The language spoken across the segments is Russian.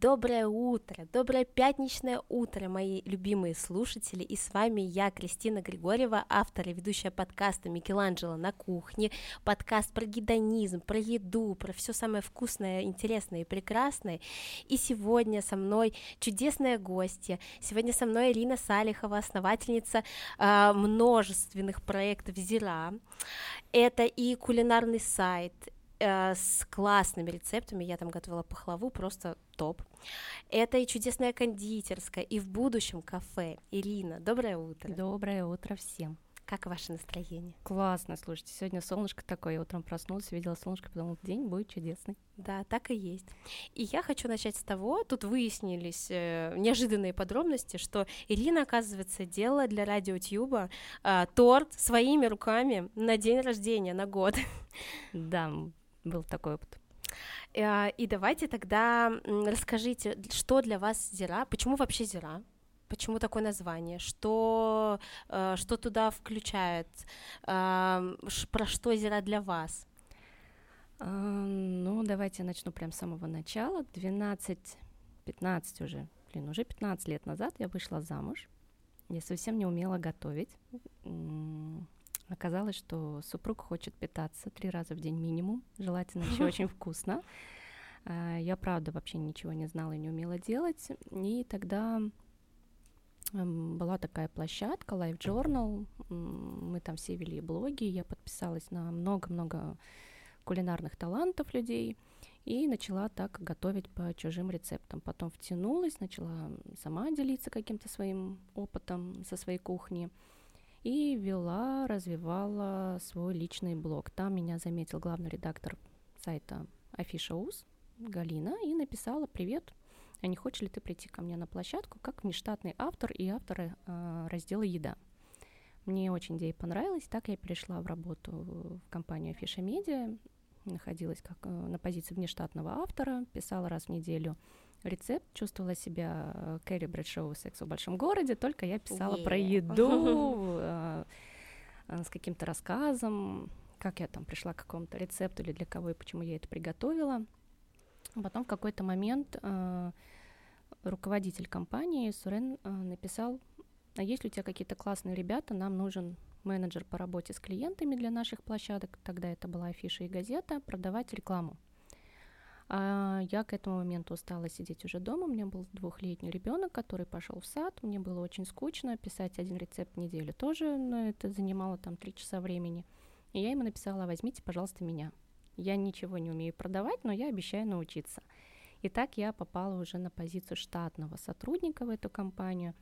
Доброе утро, доброе пятничное утро, мои любимые слушатели, и с вами я, Кристина Григорьева, автор и ведущая подкаста Микеланджело на кухне, подкаст про гедонизм, про еду, про все самое вкусное, интересное и прекрасное, и сегодня со мной чудесная гостья, сегодня со мной Ирина Салихова, основательница э, множественных проектов Зира, это и кулинарный сайт, Э, с классными рецептами, я там готовила пахлаву, просто топ. Это и чудесная кондитерская, и в будущем кафе. Ирина, доброе утро. Доброе утро всем. Как ваше настроение? Классно, слушайте, сегодня солнышко такое, я утром проснулась, видела солнышко, подумала, день будет чудесный. Да, так и есть. И я хочу начать с того, тут выяснились э, неожиданные подробности, что Ирина, оказывается, делала для радио Тьюба э, торт своими руками на день рождения, на год. Да, был такой опыт. Э, и давайте тогда расскажите, что для вас Зира, почему вообще Зира? Почему такое название? Что, э, что туда включает? Э, про что Зира для вас? Ну, давайте я начну прямо с самого начала. 12-15 уже, блин, уже 15 лет назад я вышла замуж. Я совсем не умела готовить. Оказалось, что супруг хочет питаться три раза в день минимум, желательно еще очень вкусно. А, я, правда, вообще ничего не знала и не умела делать. И тогда была такая площадка Live Journal. Мы там все вели блоги. Я подписалась на много-много кулинарных талантов людей и начала так готовить по чужим рецептам. Потом втянулась, начала сама делиться каким-то своим опытом со своей кухни и вела, развивала свой личный блог. Там меня заметил главный редактор сайта Афиша УЗ Галина и написала «Привет, а не хочешь ли ты прийти ко мне на площадку как внештатный автор и автор э, раздела «Еда»?» Мне очень идея понравилась, так я перешла в работу в компанию Афиша Медиа, находилась как э, на позиции внештатного автора, писала раз в неделю рецепт, чувствовала себя э, Кэрри Брэдшоу «Секс в большом городе», только я писала yeah. про еду э, э, с каким-то рассказом, как я там пришла к какому-то рецепту или для кого и почему я это приготовила. Потом в какой-то момент руководитель компании Сурен написал, а есть ли у тебя какие-то классные ребята, нам нужен менеджер по работе с клиентами для наших площадок, тогда это была афиша и газета, продавать рекламу. А я к этому моменту устала сидеть уже дома. У меня был двухлетний ребенок, который пошел в сад. Мне было очень скучно. Писать один рецепт в неделю тоже, но это занимало там три часа времени. И я ему написала, возьмите, пожалуйста, меня. Я ничего не умею продавать, но я обещаю научиться. И так я попала уже на позицию штатного сотрудника в эту компанию.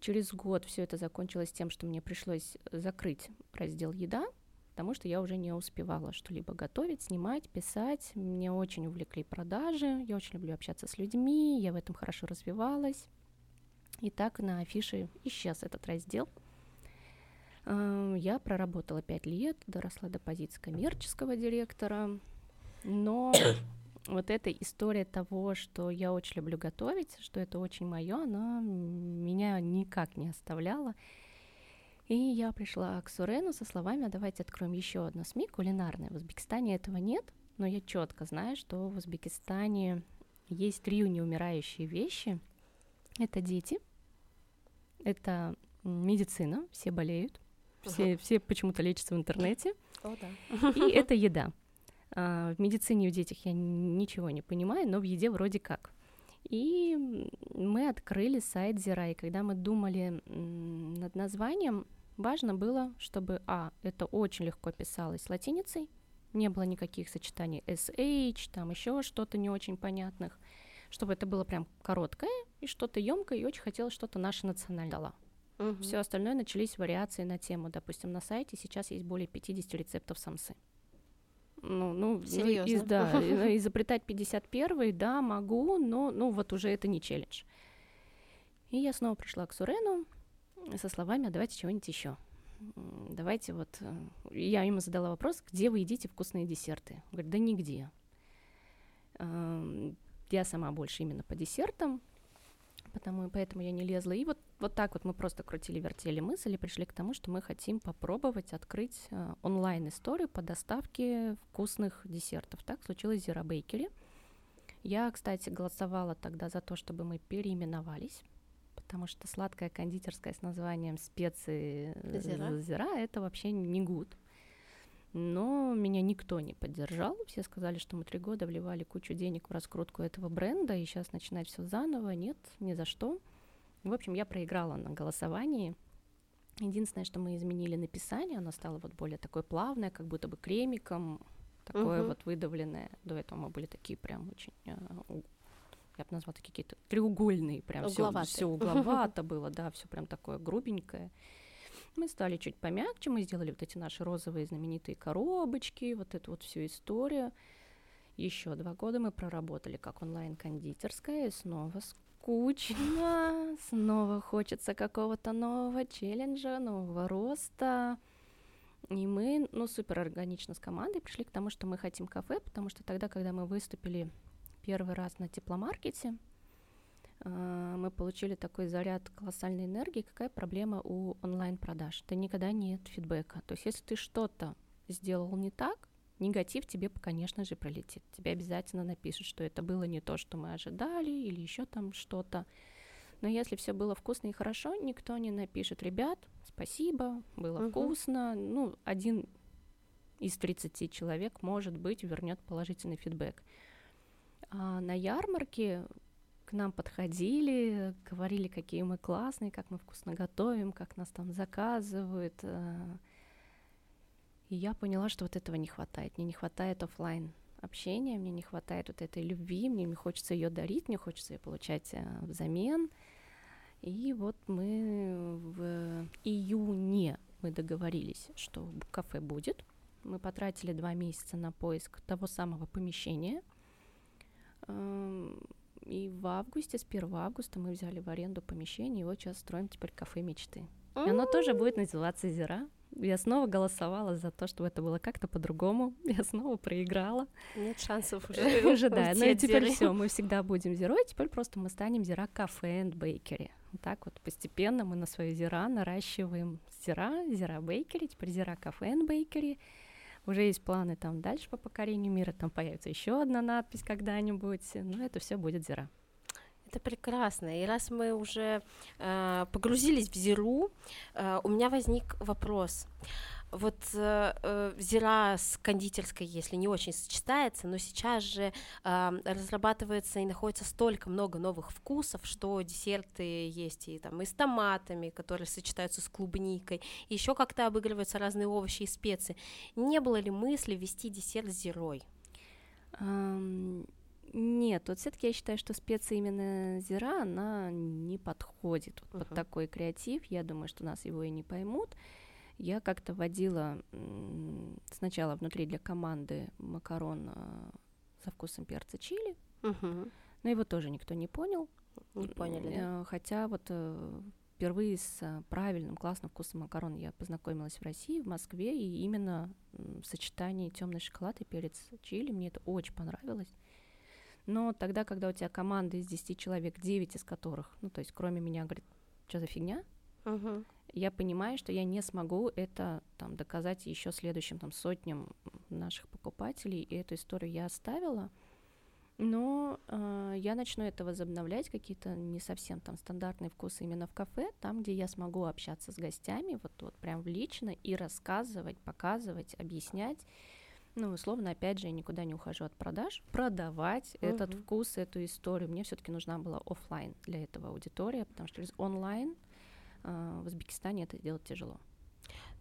Через год все это закончилось тем, что мне пришлось закрыть раздел еда, потому что я уже не успевала что-либо готовить, снимать, писать. Мне очень увлекли продажи, я очень люблю общаться с людьми, я в этом хорошо развивалась. И так на афише исчез этот раздел. Эм, я проработала пять лет, доросла до позиции коммерческого директора, но вот эта история того, что я очень люблю готовить, что это очень мое, она меня никак не оставляла. И я пришла к Сурену со словами, а давайте откроем еще одно СМИ кулинарное. В Узбекистане этого нет, но я четко знаю, что в Узбекистане есть три неумирающие вещи. Это дети, это медицина, все болеют, все, все почему-то лечатся в интернете, О, да. и это еда. А, в медицине в детях я ничего не понимаю, но в еде вроде как. И мы открыли сайт Зира, и когда мы думали над названием, важно было, чтобы, а, это очень легко писалось латиницей, не было никаких сочетаний SH, там еще что-то не очень понятных, чтобы это было прям короткое и что-то емкое, и очень хотелось что-то наше национальное дала. Угу. Все остальное начались вариации на тему. Допустим, на сайте сейчас есть более 50 рецептов самсы ну, ну, Серьезно? Из, да, изобретать 51 да, могу, но, ну, вот уже это не челлендж. И я снова пришла к Сурену со словами, а давайте чего-нибудь еще. Давайте вот, э, я ему задала вопрос, где вы едите вкусные десерты? Он говорит, да нигде. Эм, я сама больше именно по десертам, потому, поэтому я не лезла. И вот, вот так вот мы просто крутили-вертели мысли и пришли к тому, что мы хотим попробовать открыть э, онлайн-историю по доставке вкусных десертов. Так случилось в Зира Бейкере. Я, кстати, голосовала тогда за то, чтобы мы переименовались, потому что сладкая кондитерская с названием специи Зира, Зира это вообще не гуд. Но меня никто не поддержал. Все сказали, что мы три года вливали кучу денег в раскрутку этого бренда, и сейчас начинать все заново. Нет, ни за что. В общем, я проиграла на голосовании. Единственное, что мы изменили написание, оно стало вот более такое плавное, как будто бы кремиком, такое Мгм. вот выдавленное. До этого мы были такие прям очень, э, я бы назвала такие какие-то треугольные, прям все, угловато было, да, все прям такое грубенькое. Мы стали чуть помягче, мы сделали вот эти наши розовые знаменитые коробочки, вот эту вот всю историю. Еще два года мы проработали как онлайн-кондитерская, и снова скучно, снова хочется какого-то нового челленджа, нового роста. И мы, ну, супер органично с командой пришли к тому, что мы хотим кафе, потому что тогда, когда мы выступили первый раз на тепломаркете, а, мы получили такой заряд колоссальной энергии. Какая проблема у онлайн-продаж? Да никогда нет фидбэка. То есть если ты что-то сделал не так, негатив тебе, конечно же, пролетит. Тебе обязательно напишут, что это было не то, что мы ожидали, или еще там что-то. Но если все было вкусно и хорошо, никто не напишет, ребят, спасибо, было Мгм. вкусно. Ну, один из 30 человек, может быть, вернет положительный фидбэк. А на ярмарке к нам подходили, говорили, какие мы классные, как мы вкусно готовим, как нас там заказывают. э. И я поняла, что вот этого не хватает. Мне не хватает оффлайн общения, мне не хватает вот этой любви, мне не хочется ее дарить, мне хочется ее получать э, взамен. И вот мы в июне мы договорились, что кафе будет. Мы потратили два месяца на поиск того самого помещения. И в августе, с 1 августа мы взяли в аренду помещение, и вот сейчас строим теперь кафе мечты. И оно тоже будет называться Зира. Я снова голосовала за то, чтобы это было как-то по-другому. Я снова проиграла. Нет шансов уже. Уже да. Ну и теперь все, мы всегда будем Зирой, теперь просто мы станем Зира кафе энд бейкери. Вот так вот постепенно мы на свою Зира наращиваем Зира, Зира бейкери, теперь Зира кафе энд бейкери. Уже есть планы там дальше по покорению мира, там появится еще одна надпись когда-нибудь, но это все будет Зира. Это прекрасно. И раз мы уже э, погрузились в Зиру, э, у меня возник вопрос. Вот э, э, Зира с кондитерской, если не очень сочетается, но сейчас же э, разрабатывается и находится столько много новых вкусов, что десерты есть и там и с томатами, которые сочетаются с клубникой, еще как-то обыгрываются разные овощи и специи. Не было ли мысли ввести десерт с зирой? Ам, Нет, вот все-таки я считаю, что специя именно зира, она не подходит вот под такой креатив. Я думаю, что нас его и не поймут. Я как-то водила сначала внутри для команды макарон а, со вкусом перца чили, Мгм. но его тоже никто не понял. Не поняли, да? Э, Хотя вот э, впервые с э, правильным, классным вкусом макарон я познакомилась в России, в Москве, и именно в сочетании темный шоколад и перец чили мне это очень понравилось. Но тогда, когда у тебя команда из 10 человек, 9 из которых, ну то есть кроме меня, говорит, что за фигня, Мгм. Я понимаю, что я не смогу это там доказать еще следующим там сотням наших покупателей, и эту историю я оставила. Но э, я начну это возобновлять, какие-то не совсем там стандартные вкусы именно в кафе, там, где я смогу общаться с гостями, вот, вот прям лично, и рассказывать, показывать, объяснять. Ну, условно, опять же, я никуда не ухожу от продаж, продавать этот Мгм. вкус, эту историю. Мне все-таки нужна была оффлайн для этого аудитория, потому что через онлайн в Узбекистане это делать тяжело.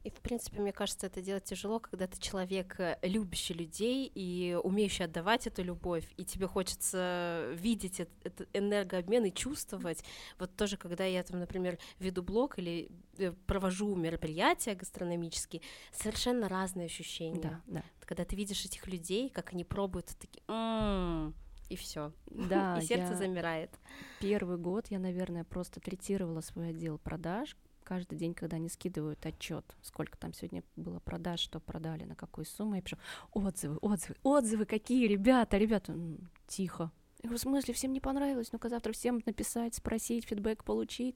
И, в принципе, мне кажется, это делать тяжело, когда ты человек, э, любящий людей и умеющий отдавать эту любовь, и тебе хочется видеть эт- этот энергообмен и чувствовать. Вот тоже, когда я там, например, веду блог или э, провожу мероприятия гастрономические, совершенно разные ощущения. Да, да. Когда ты видишь этих людей, как они пробуют, такие, «М-м-м», и все, Да, и сердце замирает. первый год я, наверное, просто третировала свой отдел продаж. Каждый день, когда они скидывают отчет, сколько там сегодня было продаж, что продали, на какую сумму, я пишу отзывы, отзывы, отзывы какие, ребята, ребята, «М, тихо. Я говорю, в смысле, всем не понравилось, ну-ка завтра всем написать, спросить, фидбэк получить.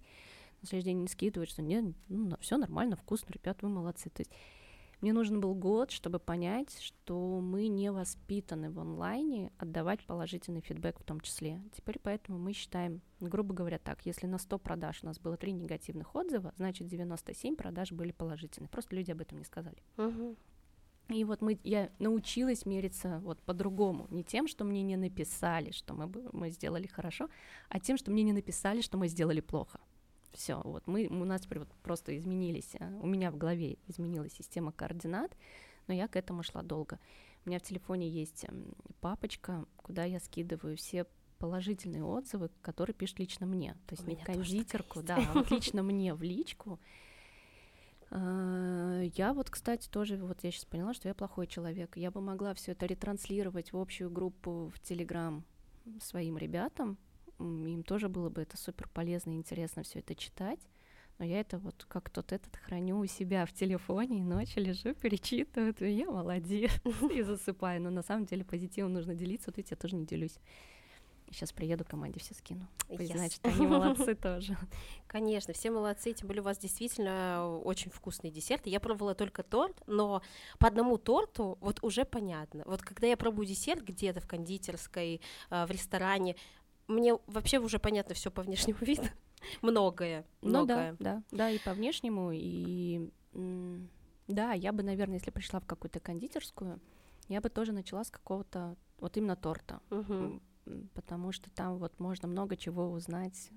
На следующий день не скидывают, что нет, ну, все нормально, вкусно, ребят, вы молодцы. То есть Мне нужен был год, чтобы понять, что мы не воспитаны в онлайне отдавать положительный фидбэк в том числе. Теперь поэтому мы считаем, грубо говоря, так, если на 100 продаж у нас было 3 негативных отзыва, значит 97 продаж были положительные. Просто люди об этом не сказали. Мгм. И вот мы, я научилась мериться вот по-другому, не тем, что мне не написали, что мы, мы сделали хорошо, а тем, что мне не написали, что мы сделали плохо. Все, вот мы, у нас просто изменились, а, у меня в голове изменилась система координат, но я к этому шла долго. У меня в телефоне есть м, папочка, куда я скидываю все положительные отзывы, которые пишут лично мне. То есть У не тоже кондитерку, да, а вот лично мне в личку. А, Я вот, кстати, тоже, вот я сейчас поняла, что я плохой человек. Я бы могла все это ретранслировать в общую группу в Телеграм своим ребятам. Им тоже было бы это супер полезно и интересно все это читать. Но я это вот как тот этот храню у себя в телефоне и ночью лежу, перечитываю, и я молодец, и засыпаю. Но на самом деле позитивом нужно делиться, вот видите, я тоже не делюсь. Сейчас приеду, команде все скину. Yes. Значит, они молодцы тоже. Конечно, все молодцы, тем более у вас действительно очень вкусные десерты. Я пробовала только торт, но по одному торту вот уже понятно. Вот когда я пробую десерт где-то в кондитерской, а, в ресторане, мне вообще уже понятно все по внешнему виду. Многое, Ну да, многое. да, да, и по внешнему, и да, я бы, наверное, если пришла в какую-то кондитерскую, я бы тоже начала с какого-то вот именно торта, Мгм. Потому что там вот можно много чего узнать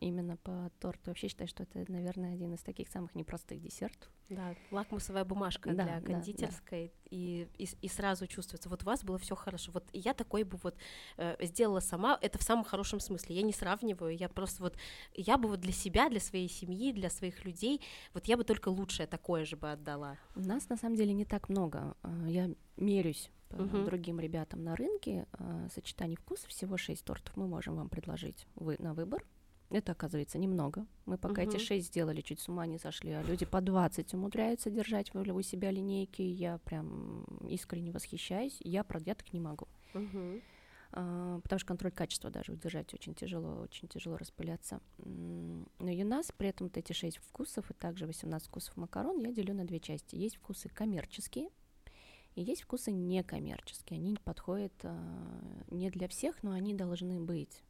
именно по торту. Вообще считаю, что это, наверное, один из таких самых непростых десертов. Да, лакмусовая бумажка Да, для да, кондитерской, И, и, и сразу чувствуется, вот у вас было все хорошо. Вот я такой бы вот э, сделала сама, это в самом хорошем смысле. Я не сравниваю, я просто вот, я бы вот для себя, для своей семьи, для своих людей, вот я бы только лучшее такое же бы отдала. У нас на самом деле не так много. А, Я мерюсь Мгм. другим ребятам на рынке. а, Сочетаний вкусов всего 6 тортов мы можем вам предложить вы, на выбор. Это, оказывается, немного. Мы пока эти Мгм. 6 сделали, чуть с ума не сошли, а люди по 20 умудряются держать у себя линейки. Я прям искренне восхищаюсь. Я, правда, я так не могу. А, потому что контроль качества даже удержать очень тяжело, очень тяжело распыляться. Но и у нас при этом вот эти 6 вкусов и также 18 вкусов макарон я делю на две части. Есть вкусы коммерческие и есть вкусы некоммерческие. Они подходят а, не для всех, но они должны быть.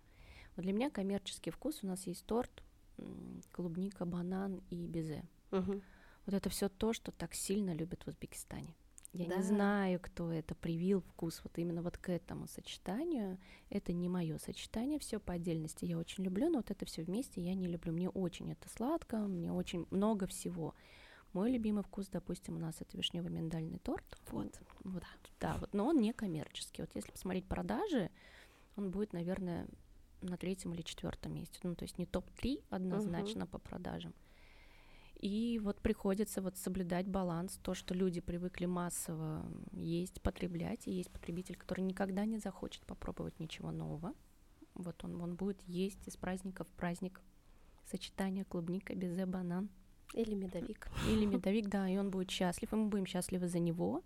Вот для меня коммерческий вкус у нас есть торт, клубника, банан и безе. Мгм. Вот это все то, что так сильно любят в Узбекистане. Я Да. не знаю, кто это привил вкус вот именно вот к этому сочетанию. Это не мое сочетание, все по отдельности я очень люблю, но вот это все вместе я не люблю. Мне очень это сладко, мне очень много всего. Мой любимый вкус, допустим, у нас это вишневый миндальный торт. Вот. Вот, да, вот, но он не коммерческий. Вот если посмотреть продажи, он будет, наверное, на третьем или четвертом месте. Ну, то есть не топ-3 однозначно по продажам. И вот приходится вот соблюдать баланс, то, что люди привыкли массово есть, потреблять, и есть потребитель, который никогда не захочет попробовать ничего нового. Вот он, он будет есть из праздника в праздник сочетание клубника, безе, банан Или медовик. или медовик, да, и он будет счастлив, и мы будем счастливы за него.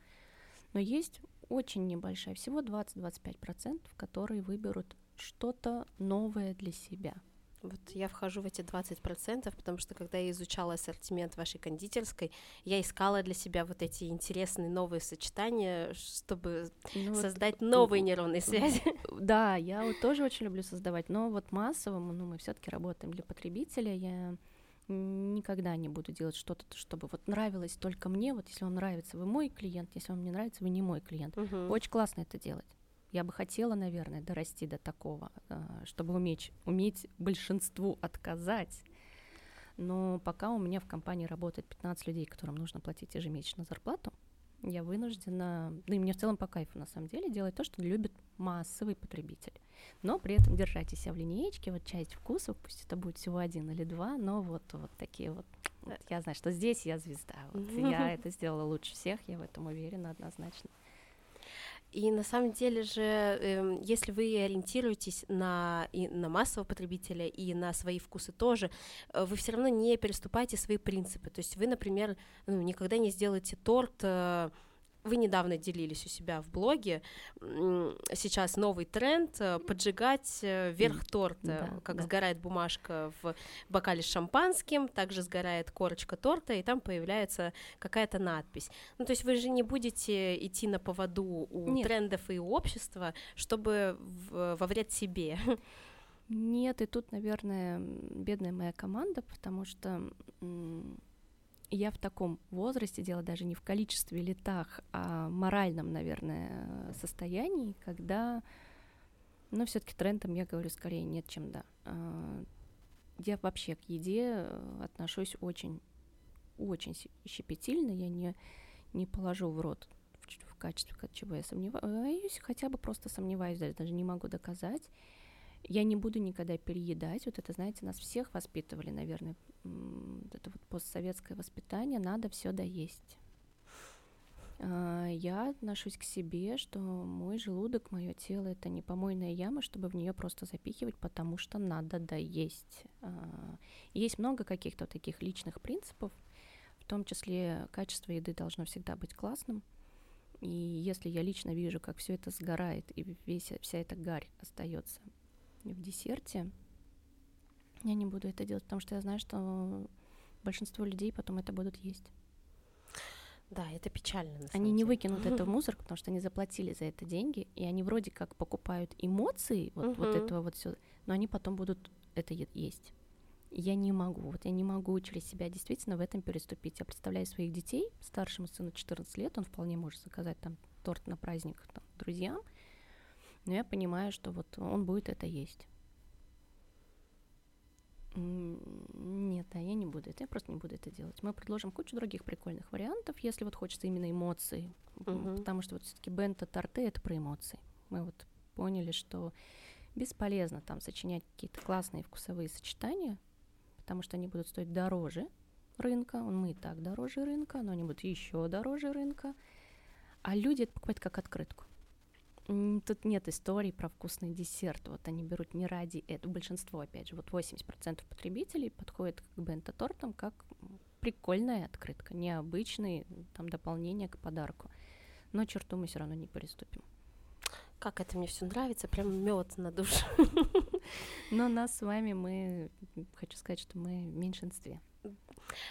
Но есть очень небольшая, всего 20-25%, которые выберут что-то новое для себя. Вот я вхожу в эти 20%, потому что когда я изучала ассортимент вашей кондитерской, я искала для себя вот эти интересные новые сочетания, чтобы Ну вот, создать новые нейронные связи. Да, я вот тоже очень люблю создавать, но вот массово, ну, мы все-таки работаем для потребителя, я никогда не буду делать что-то, чтобы вот нравилось только мне, вот если вам нравится, вы мой клиент, если вам не нравится, вы не мой клиент. Мгм. Очень классно это делать. Я бы хотела, наверное, дорасти до такого, а, чтобы уметь, уметь большинству отказать. Но пока у меня в компании работает 15 людей, которым нужно платить ежемесячно зарплату, я вынуждена, да и мне в целом по кайфу на самом деле, делать то, что любит массовый потребитель. Но при этом держать себя в линеечке, вот часть вкусов, пусть это будет всего один или два, но вот, вот такие вот. вот я знаю, что здесь я звезда. Вот я это сделала лучше всех, я в этом уверена однозначно. И на самом деле же, эм, если вы ориентируетесь на, и на массового потребителя и на свои вкусы тоже, э, вы все равно не переступаете свои принципы. То есть вы, например, ну, никогда не сделаете торт э, вы недавно делились у себя в блоге, сейчас новый тренд э, поджигать э, верх торта, да, как да. сгорает бумажка в бокале с шампанским, также сгорает корочка торта, и там появляется какая-то надпись. Ну, то есть вы же не будете идти на поводу у Нет. трендов и у общества, чтобы в, во вред себе. Нет, и тут, наверное, бедная моя команда, потому что я в таком возрасте, дело даже не в количестве летах, а моральном, наверное, состоянии, когда, ну, все-таки трендом я говорю скорее нет, чем да. А, я вообще к еде отношусь очень, очень щепетильно, я не, не положу в рот в, качестве чего я сомневаюсь, хотя бы просто сомневаюсь, даже не могу доказать. Я не буду никогда переедать. Вот это, знаете, нас всех воспитывали, наверное, это вот постсоветское воспитание, надо все доесть. А, я отношусь к себе, что мой желудок, мое тело это не помойная яма, чтобы в нее просто запихивать, потому что надо доесть. А, есть много каких-то таких личных принципов, в том числе качество еды должно всегда быть классным. И если я лично вижу, как все это сгорает и весь, вся эта гарь остается в десерте, я не буду это делать, потому что я знаю, что большинство людей потом это будут есть. Да, это печально. они не выкинут это в мусор, потому что они заплатили за это деньги, и они вроде как покупают эмоции вот, вот этого вот все, но они потом будут это есть. Я не могу, вот я не могу через себя действительно в этом переступить. Я представляю своих детей, старшему сыну 14 лет, он вполне может заказать там торт на праздник там, друзьям, но я понимаю, что вот он будет это есть. Нет, да, я не буду это, я просто не буду это делать. Мы предложим кучу других прикольных вариантов, если вот хочется именно эмоций, uh-huh. потому что вот все-таки бента торты это про эмоции. Мы вот поняли, что бесполезно там сочинять какие-то классные вкусовые сочетания, потому что они будут стоить дороже рынка, мы и так дороже рынка, но они будут еще дороже рынка, а люди это покупают как открытку. Тут нет историй про вкусный десерт. Вот они берут не ради этого. Большинство, опять же, вот 80% потребителей подходит к бенто-тортам как прикольная открытка, необычный там дополнение к подарку. Но черту мы все равно не переступим. Как это мне все нравится, прям мед на душу. Но нас с вами мы, хочу сказать, что мы в меньшинстве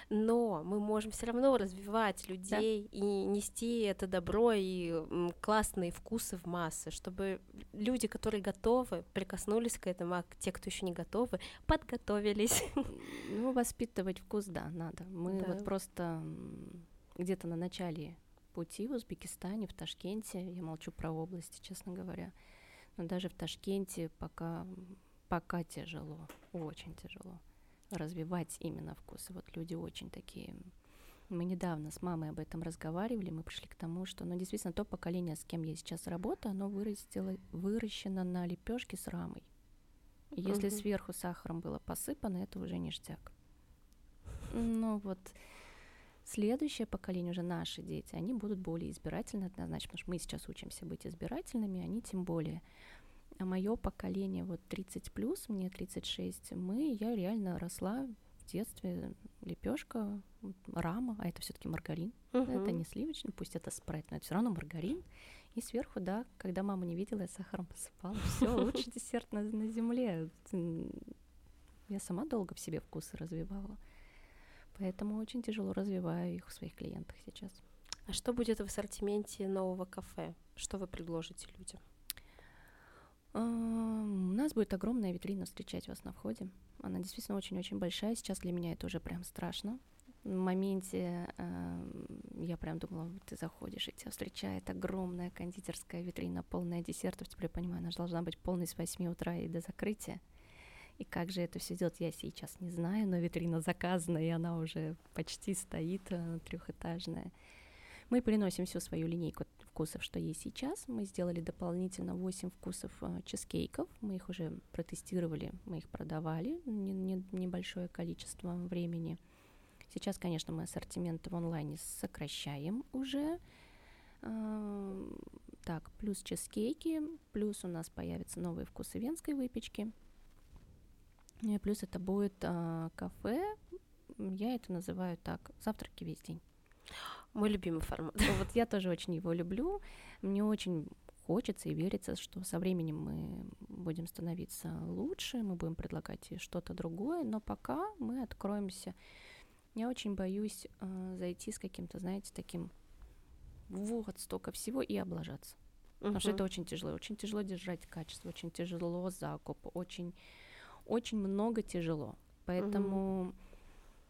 но мы можем все равно развивать людей да. и нести это добро и классные вкусы в массы, чтобы люди, которые готовы, прикоснулись к этому, а те, кто еще не готовы, подготовились. Ну, воспитывать вкус, да, надо. Мы да. вот просто где-то на начале пути в Узбекистане, в Ташкенте, я молчу про области, честно говоря, но даже в Ташкенте пока, пока тяжело, очень тяжело развивать именно вкусы. Вот люди очень такие. Мы недавно с мамой об этом разговаривали, мы пришли к тому, что, ну, действительно, то поколение, с кем я сейчас работаю, оно вырастило, выращено на лепешке с рамой. И если uh-huh. сверху сахаром было посыпано, это уже ништяк. Ну вот следующее поколение, уже наши дети, они будут более избирательны однозначно, потому что мы сейчас учимся быть избирательными, они тем более а мое поколение, вот 30 плюс, мне 36, мы, я реально росла в детстве, лепешка, рама, а это все-таки маргарин, uh-huh. это не сливочный, пусть это спрайт, но это все равно маргарин. И сверху, да, когда мама не видела, я сахаром посыпала. Все, лучший десерт на, на земле. Я сама долго в себе вкусы развивала. Поэтому очень тяжело развиваю их в своих клиентах сейчас. А что будет в ассортименте нового кафе? Что вы предложите людям? У нас будет огромная витрина встречать вас на входе. Она действительно очень-очень большая. Сейчас для меня это уже прям страшно. В моменте э, я прям думала, ты заходишь, и тебя встречает огромная кондитерская витрина, полная десертов. Теперь я понимаю, она должна быть полной с 8 утра и до закрытия. И как же это все делать, я сейчас не знаю, но витрина заказана, и она уже почти стоит, э, трехэтажная. Мы приносим всю свою линейку вкусов, что есть сейчас. Мы сделали дополнительно 8 вкусов э, чизкейков. Мы их уже протестировали, мы их продавали не, не, небольшое количество времени. Сейчас, конечно, мы ассортимент в онлайне сокращаем уже. Э, так, плюс чизкейки, плюс у нас появятся новые вкусы венской выпечки. И плюс это будет э, кафе, я это называю так, завтраки весь день. Мой любимый формат. Вот я тоже очень его люблю. Мне очень хочется и верится, что со временем мы будем становиться лучше, мы будем предлагать что-то другое, но пока мы откроемся. Я очень боюсь э, зайти с каким-то, знаете, таким вот столько всего и облажаться. Uh-huh. Потому что это очень тяжело. Очень тяжело держать качество, очень тяжело закуп, очень, очень много тяжело. Поэтому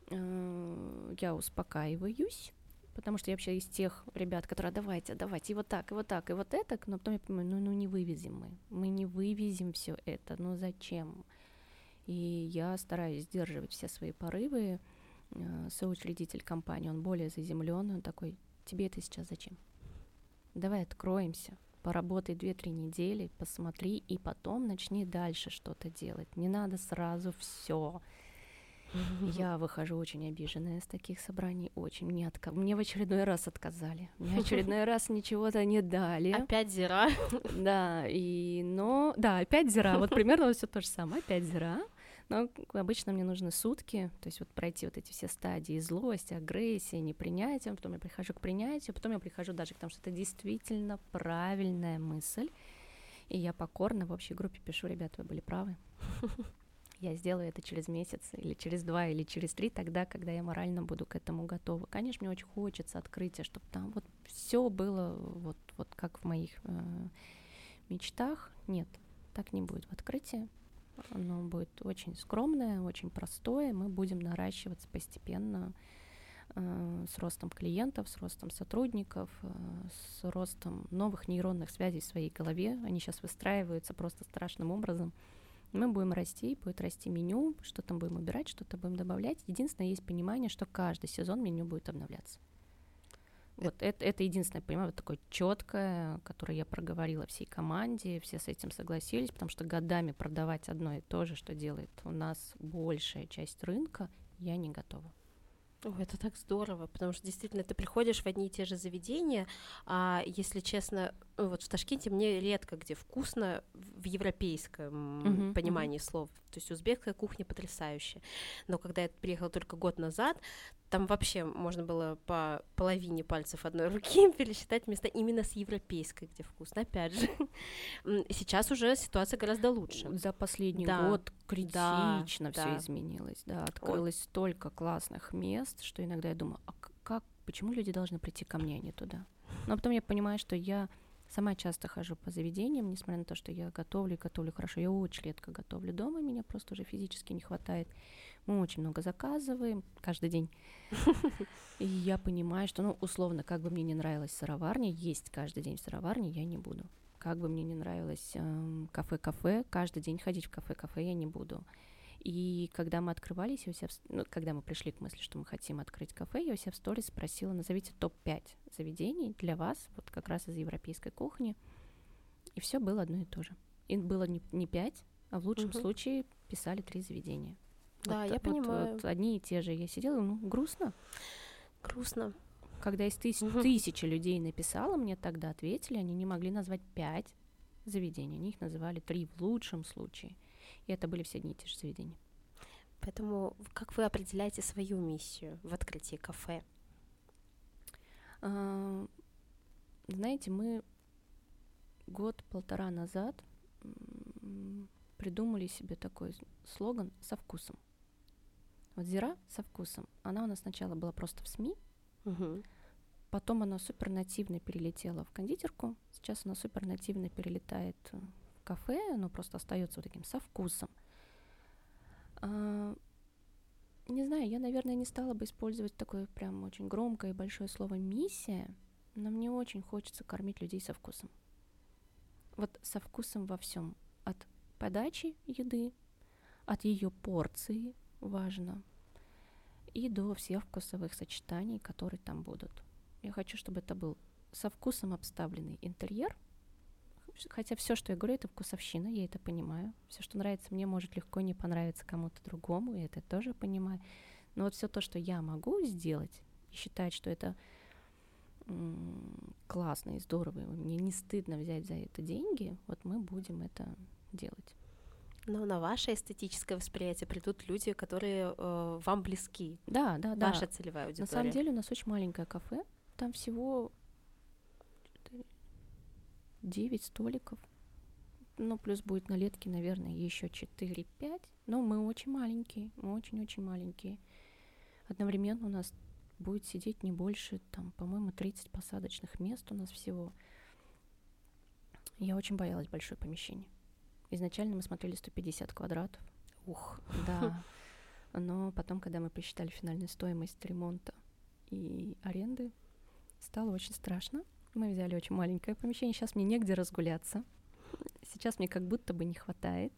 uh-huh. э, я успокаиваюсь, потому что я вообще из тех ребят, которые давайте, давайте, и вот так, и вот так, и вот это, но потом я понимаю, ну, ну не вывезем мы, мы не вывезем все это, ну зачем? И я стараюсь сдерживать все свои порывы. Э, соучредитель компании, он более заземленный, он такой, тебе это сейчас зачем? Давай откроемся, поработай 2-3 недели, посмотри, и потом начни дальше что-то делать. Не надо сразу все. Я выхожу очень обиженная с таких собраний, очень. Мне, отка... мне в очередной раз отказали. Мне в очередной раз ничего-то не дали. Опять зира. Да, и, но, да, опять зира. Вот примерно все то же самое, опять зира. Но обычно мне нужны сутки, то есть вот пройти вот эти все стадии злости, агрессии, непринятия, потом я прихожу к принятию, потом я прихожу даже к тому, что это действительно правильная мысль, и я покорно в общей группе пишу, ребята, вы были правы. Я сделаю это через месяц, или через два, или через три, тогда, когда я морально буду к этому готова. Конечно, мне очень хочется открытия, чтобы там вот все было вот, вот как в моих э, мечтах. Нет, так не будет в открытии. Оно будет очень скромное, очень простое. Мы будем наращиваться постепенно э, с ростом клиентов, с ростом сотрудников, э, с ростом новых нейронных связей в своей голове. Они сейчас выстраиваются просто страшным образом. Мы будем расти, будет расти меню, что-то будем убирать, что-то будем добавлять. Единственное, есть понимание, что каждый сезон меню будет обновляться. Вот это, это единственное, понимаю, вот такое четкое, которое я проговорила всей команде, все с этим согласились, потому что годами продавать одно и то же, что делает у нас большая часть рынка, я не готова. О, это так здорово, потому что действительно ты приходишь в одни и те же заведения, а если честно, ну, вот в Ташкенте мне редко где вкусно в европейском uh-huh, понимании uh-huh. слов. То есть узбекская кухня потрясающая. Но когда я приехала только год назад, там вообще можно было по половине пальцев одной руки пересчитать места именно с европейской, где вкусно. Опять же, сейчас уже ситуация гораздо лучше. За последний да. год критично да, все да. изменилось. Да, открылось Ой. столько классных мест, что иногда я думаю, а как, почему люди должны прийти ко мне, а не туда? Но потом я понимаю, что я Сама часто хожу по заведениям, несмотря на то, что я готовлю и готовлю хорошо. Я очень редко готовлю дома, меня просто уже физически не хватает. Мы очень много заказываем каждый день. И я понимаю, что, ну, условно, как бы мне не нравилась сыроварня, есть каждый день в сыроварне я не буду. Как бы мне не нравилось эм, кафе-кафе, каждый день ходить в кафе-кафе я не буду. И когда мы открывались, я у себя, ну, когда мы пришли к мысли, что мы хотим открыть кафе, я у себя в сторис спросила, назовите топ-5 заведений для вас, вот как раз из европейской кухни. И все было одно и то же. И было не, не 5, а в лучшем угу. случае писали три заведения. Да, вот, я вот, понимаю. Вот одни и те же. Я сидела, ну, грустно. Грустно. Когда из тысяч, угу. тысячи людей написала, мне тогда ответили, они не могли назвать пять заведений. Они их называли три в лучшем случае. И это были все одни и те же заведения. Поэтому как вы определяете свою миссию в открытии кафе? А, знаете, мы год-полтора назад придумали себе такой слоган со вкусом. Вот зира со вкусом. Она у нас сначала была просто в СМИ, угу. потом она супер нативно перелетела в кондитерку, сейчас она супер нативно перелетает кафе, оно просто остается вот таким со вкусом. А, не знаю, я, наверное, не стала бы использовать такое прям очень громкое и большое слово миссия, но мне очень хочется кормить людей со вкусом. Вот со вкусом во всем. От подачи еды, от ее порции, важно, и до всех вкусовых сочетаний, которые там будут. Я хочу, чтобы это был со вкусом обставленный интерьер – хотя все, что я говорю, это вкусовщина, я это понимаю. Все, что нравится мне, может легко не понравиться кому-то другому, и это тоже понимаю. Но вот все то, что я могу сделать, и считать, что это классно и здорово, и мне не стыдно взять за это деньги, вот мы будем это делать. Но на ваше эстетическое восприятие придут люди, которые э, вам близки. Да, да, да. Ваша целевая аудитория. На самом деле у нас очень маленькое кафе, там всего 9 столиков. Ну, плюс будет на летке, наверное, еще 4-5. Но мы очень маленькие, мы очень-очень маленькие. Одновременно у нас будет сидеть не больше, там, по-моему, 30 посадочных мест у нас всего. Я очень боялась большое помещение. Изначально мы смотрели 150 квадратов. Ух. Да. Но потом, когда мы посчитали финальную стоимость ремонта и аренды, стало очень страшно. Мы взяли очень маленькое помещение. Сейчас мне негде разгуляться. Сейчас мне как будто бы не хватает.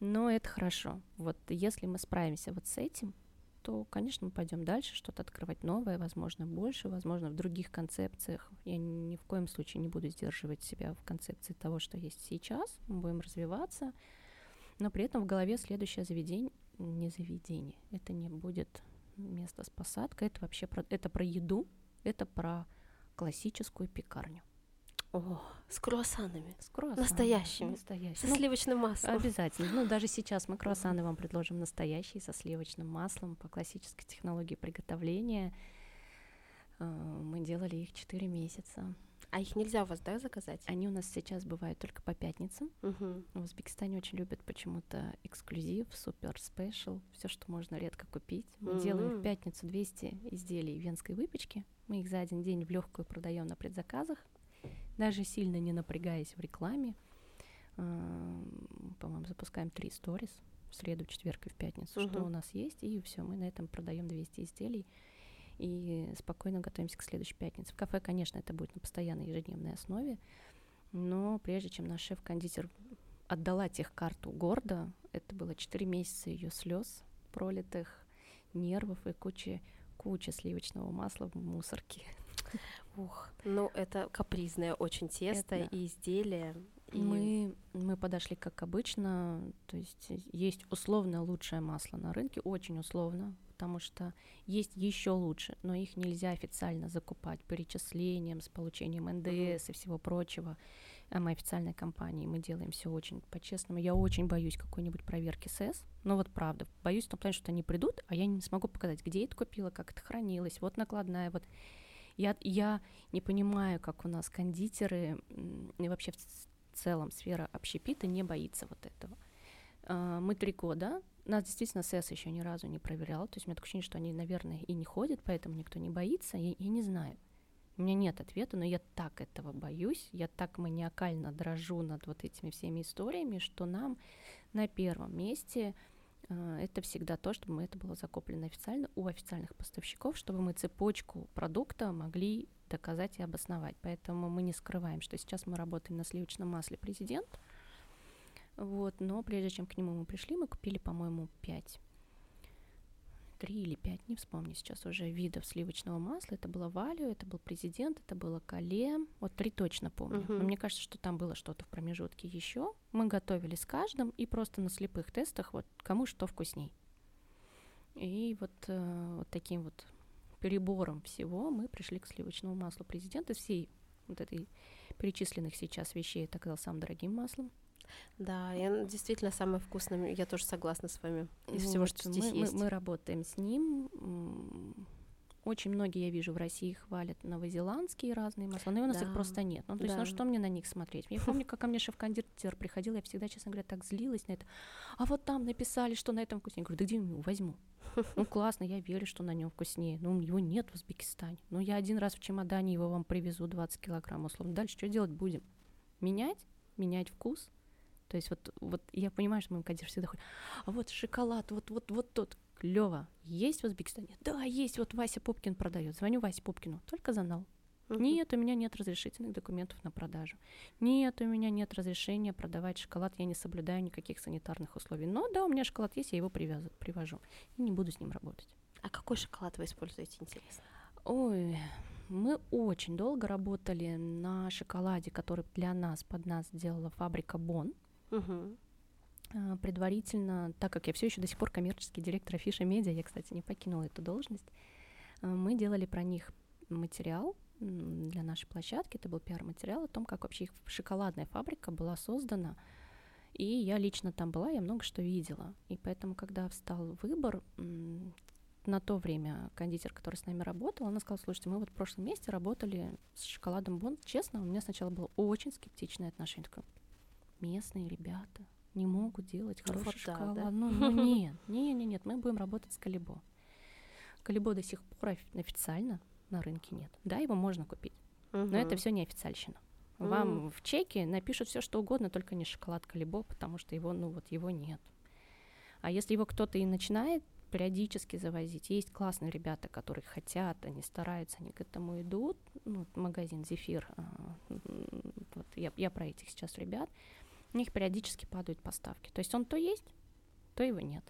Но это хорошо. Вот если мы справимся вот с этим, то, конечно, мы пойдем дальше, что-то открывать новое, возможно, больше, возможно, в других концепциях. Я ни в коем случае не буду сдерживать себя в концепции того, что есть сейчас. Мы будем развиваться, но при этом в голове следующее заведение, не заведение, это не будет место с посадкой, это вообще про, это про еду, это про классическую пекарню. О, с круассанами. С круассанами. Настоящими. Настоящими. Со ну, сливочным маслом. Обязательно. Ну, даже сейчас мы круассаны вам предложим настоящие, со сливочным маслом, по классической технологии приготовления. Э, мы делали их 4 месяца. А их нельзя у вас, да, заказать? Они у нас сейчас бывают только по пятницам. Угу. В Узбекистане очень любят почему-то эксклюзив, супер спешл, все, что можно редко купить. Мы угу. делаем в пятницу 200 изделий венской выпечки. Мы их за один день в легкую продаем на предзаказах даже сильно не напрягаясь в рекламе. По-моему, запускаем три сторис в среду, четверг и в пятницу, uh-huh. что у нас есть, и все, мы на этом продаем 200 изделий и спокойно готовимся к следующей пятнице. В кафе, конечно, это будет на постоянной ежедневной основе, но прежде чем наш шеф-кондитер отдала тех карту гордо, это было 4 месяца ее слез пролитых, нервов и куча, куча сливочного масла в мусорке. Ух, ну это капризное очень тесто это... и изделие. И... Мы, мы подошли как обычно, то есть есть условно лучшее масло на рынке, очень условно, потому что есть еще лучше, но их нельзя официально закупать перечислением, с получением НДС mm-hmm. и всего прочего. А мы официальной компании, мы делаем все очень по-честному. Я очень боюсь какой-нибудь проверки СЭС, но вот правда, боюсь в том плане, что они придут, а я не смогу показать, где это купила, как это хранилось, вот накладная, вот я, я не понимаю, как у нас кондитеры и вообще в целом сфера общепита не боится вот этого. А, мы три года, нас действительно СЭС еще ни разу не проверял, то есть у меня такое ощущение, что они, наверное, и не ходят, поэтому никто не боится, я, я не знаю. У меня нет ответа, но я так этого боюсь, я так маниакально дрожу над вот этими всеми историями, что нам на первом месте это всегда то, чтобы это было закуплено официально у официальных поставщиков, чтобы мы цепочку продукта могли доказать и обосновать. Поэтому мы не скрываем, что сейчас мы работаем на сливочном масле президент. Вот, но прежде чем к нему мы пришли, мы купили, по-моему, 5 три или пять, не вспомню сейчас уже, видов сливочного масла. Это было Валю, это был Президент, это было Кале. Вот три точно помню. Uh-huh. Но мне кажется, что там было что-то в промежутке еще. Мы готовили с каждым и просто на слепых тестах вот кому что вкусней. И вот, э, вот таким вот перебором всего мы пришли к сливочному маслу Президента. Всей вот этой перечисленных сейчас вещей это оказалось самым дорогим маслом. Да, я действительно самое вкусное, я тоже согласна с вами из вот, всего, что здесь мы, есть. Мы, мы работаем с ним. Очень многие, я вижу, в России хвалят новозеландские разные масла, но у нас да. их просто нет. Ну, то есть, да. ну что мне на них смотреть? Я помню, как ко мне шеф-кондитер приходил, я всегда, честно говоря, так злилась на это. А вот там написали, что на этом вкуснее. Я говорю, да где я возьму? Ну, классно, я верю, что на нем вкуснее. Но его нет в Узбекистане. Ну, я один раз в чемодане его вам привезу 20 килограмм, условно. Дальше что делать будем? Менять? Менять вкус? То есть вот, вот я понимаю, что мой кондитер всегда ходит, а вот шоколад, вот, вот, вот тот, клево. Есть в Узбекистане? Да, есть, вот Вася Пупкин продает. Звоню Васе Пупкину, только за нал. Uh-huh. Нет, у меня нет разрешительных документов на продажу. Нет, у меня нет разрешения продавать шоколад, я не соблюдаю никаких санитарных условий. Но да, у меня шоколад есть, я его привязу, привожу. И не буду с ним работать. А какой шоколад вы используете, интересно? Ой, мы очень долго работали на шоколаде, который для нас, под нас делала фабрика Бон. Угу. Предварительно, так как я все еще до сих пор коммерческий директор Афиша Медиа, я, кстати, не покинула эту должность, а, мы делали про них материал для нашей площадки. Это был пиар-материал о том, как вообще их шоколадная фабрика была создана. И я лично там была, я много что видела. И поэтому, когда встал выбор, на то время кондитер, который с нами работал, она сказала, слушайте, мы вот в прошлом месяце работали с шоколадом Бонд. Честно, у меня сначала было очень скептичное отношение. Такое, местные ребята не могут делать хороший вот шоколад. Да, да? Ну, ну нет, нет, нет, нет, мы будем работать с Калибо. Калибо до сих пор официально на рынке нет. Да, его можно купить, угу. но это все не официальщина. Вам mm. в чеке напишут все, что угодно, только не шоколад Калибо, потому что его, ну вот его нет. А если его кто-то и начинает периодически завозить, есть классные ребята, которые хотят, они стараются, они к этому идут. Ну, магазин Зефир, а, вот я, я про этих сейчас ребят, у них периодически падают поставки. То есть он то есть, то его нет.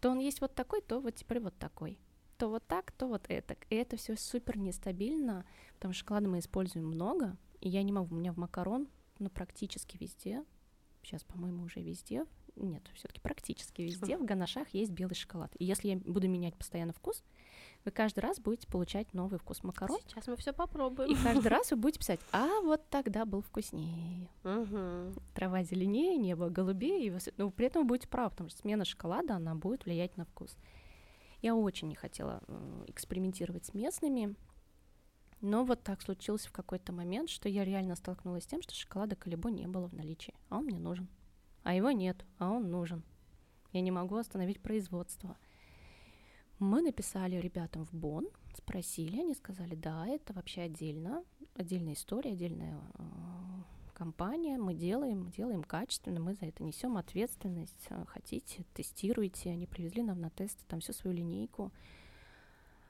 То он есть вот такой, то вот теперь вот такой то вот так, то вот это. И это все супер нестабильно, потому что шоколада мы используем много, и я не могу, у меня в макарон, ну, практически везде, сейчас, по-моему, уже везде, нет, все-таки практически везде в ганашах есть белый шоколад. И если я буду менять постоянно вкус, вы каждый раз будете получать новый вкус макарон. Сейчас мы все попробуем. И каждый раз вы будете писать, а вот тогда был вкуснее. Угу. Трава зеленее, небо голубее. И вы... Но ну, при этом вы будете правы, потому что смена шоколада, она будет влиять на вкус. Я очень не хотела экспериментировать с местными, но вот так случилось в какой-то момент, что я реально столкнулась с тем, что шоколада Калибо не было в наличии, а он мне нужен. А его нет, а он нужен. Я не могу остановить производство. Мы написали ребятам в Бон, спросили, они сказали, да, это вообще отдельно, отдельная история, отдельная э, компания, мы делаем, делаем качественно, мы за это несем ответственность. Э, хотите, тестируйте. Они привезли нам на тесты там всю свою линейку.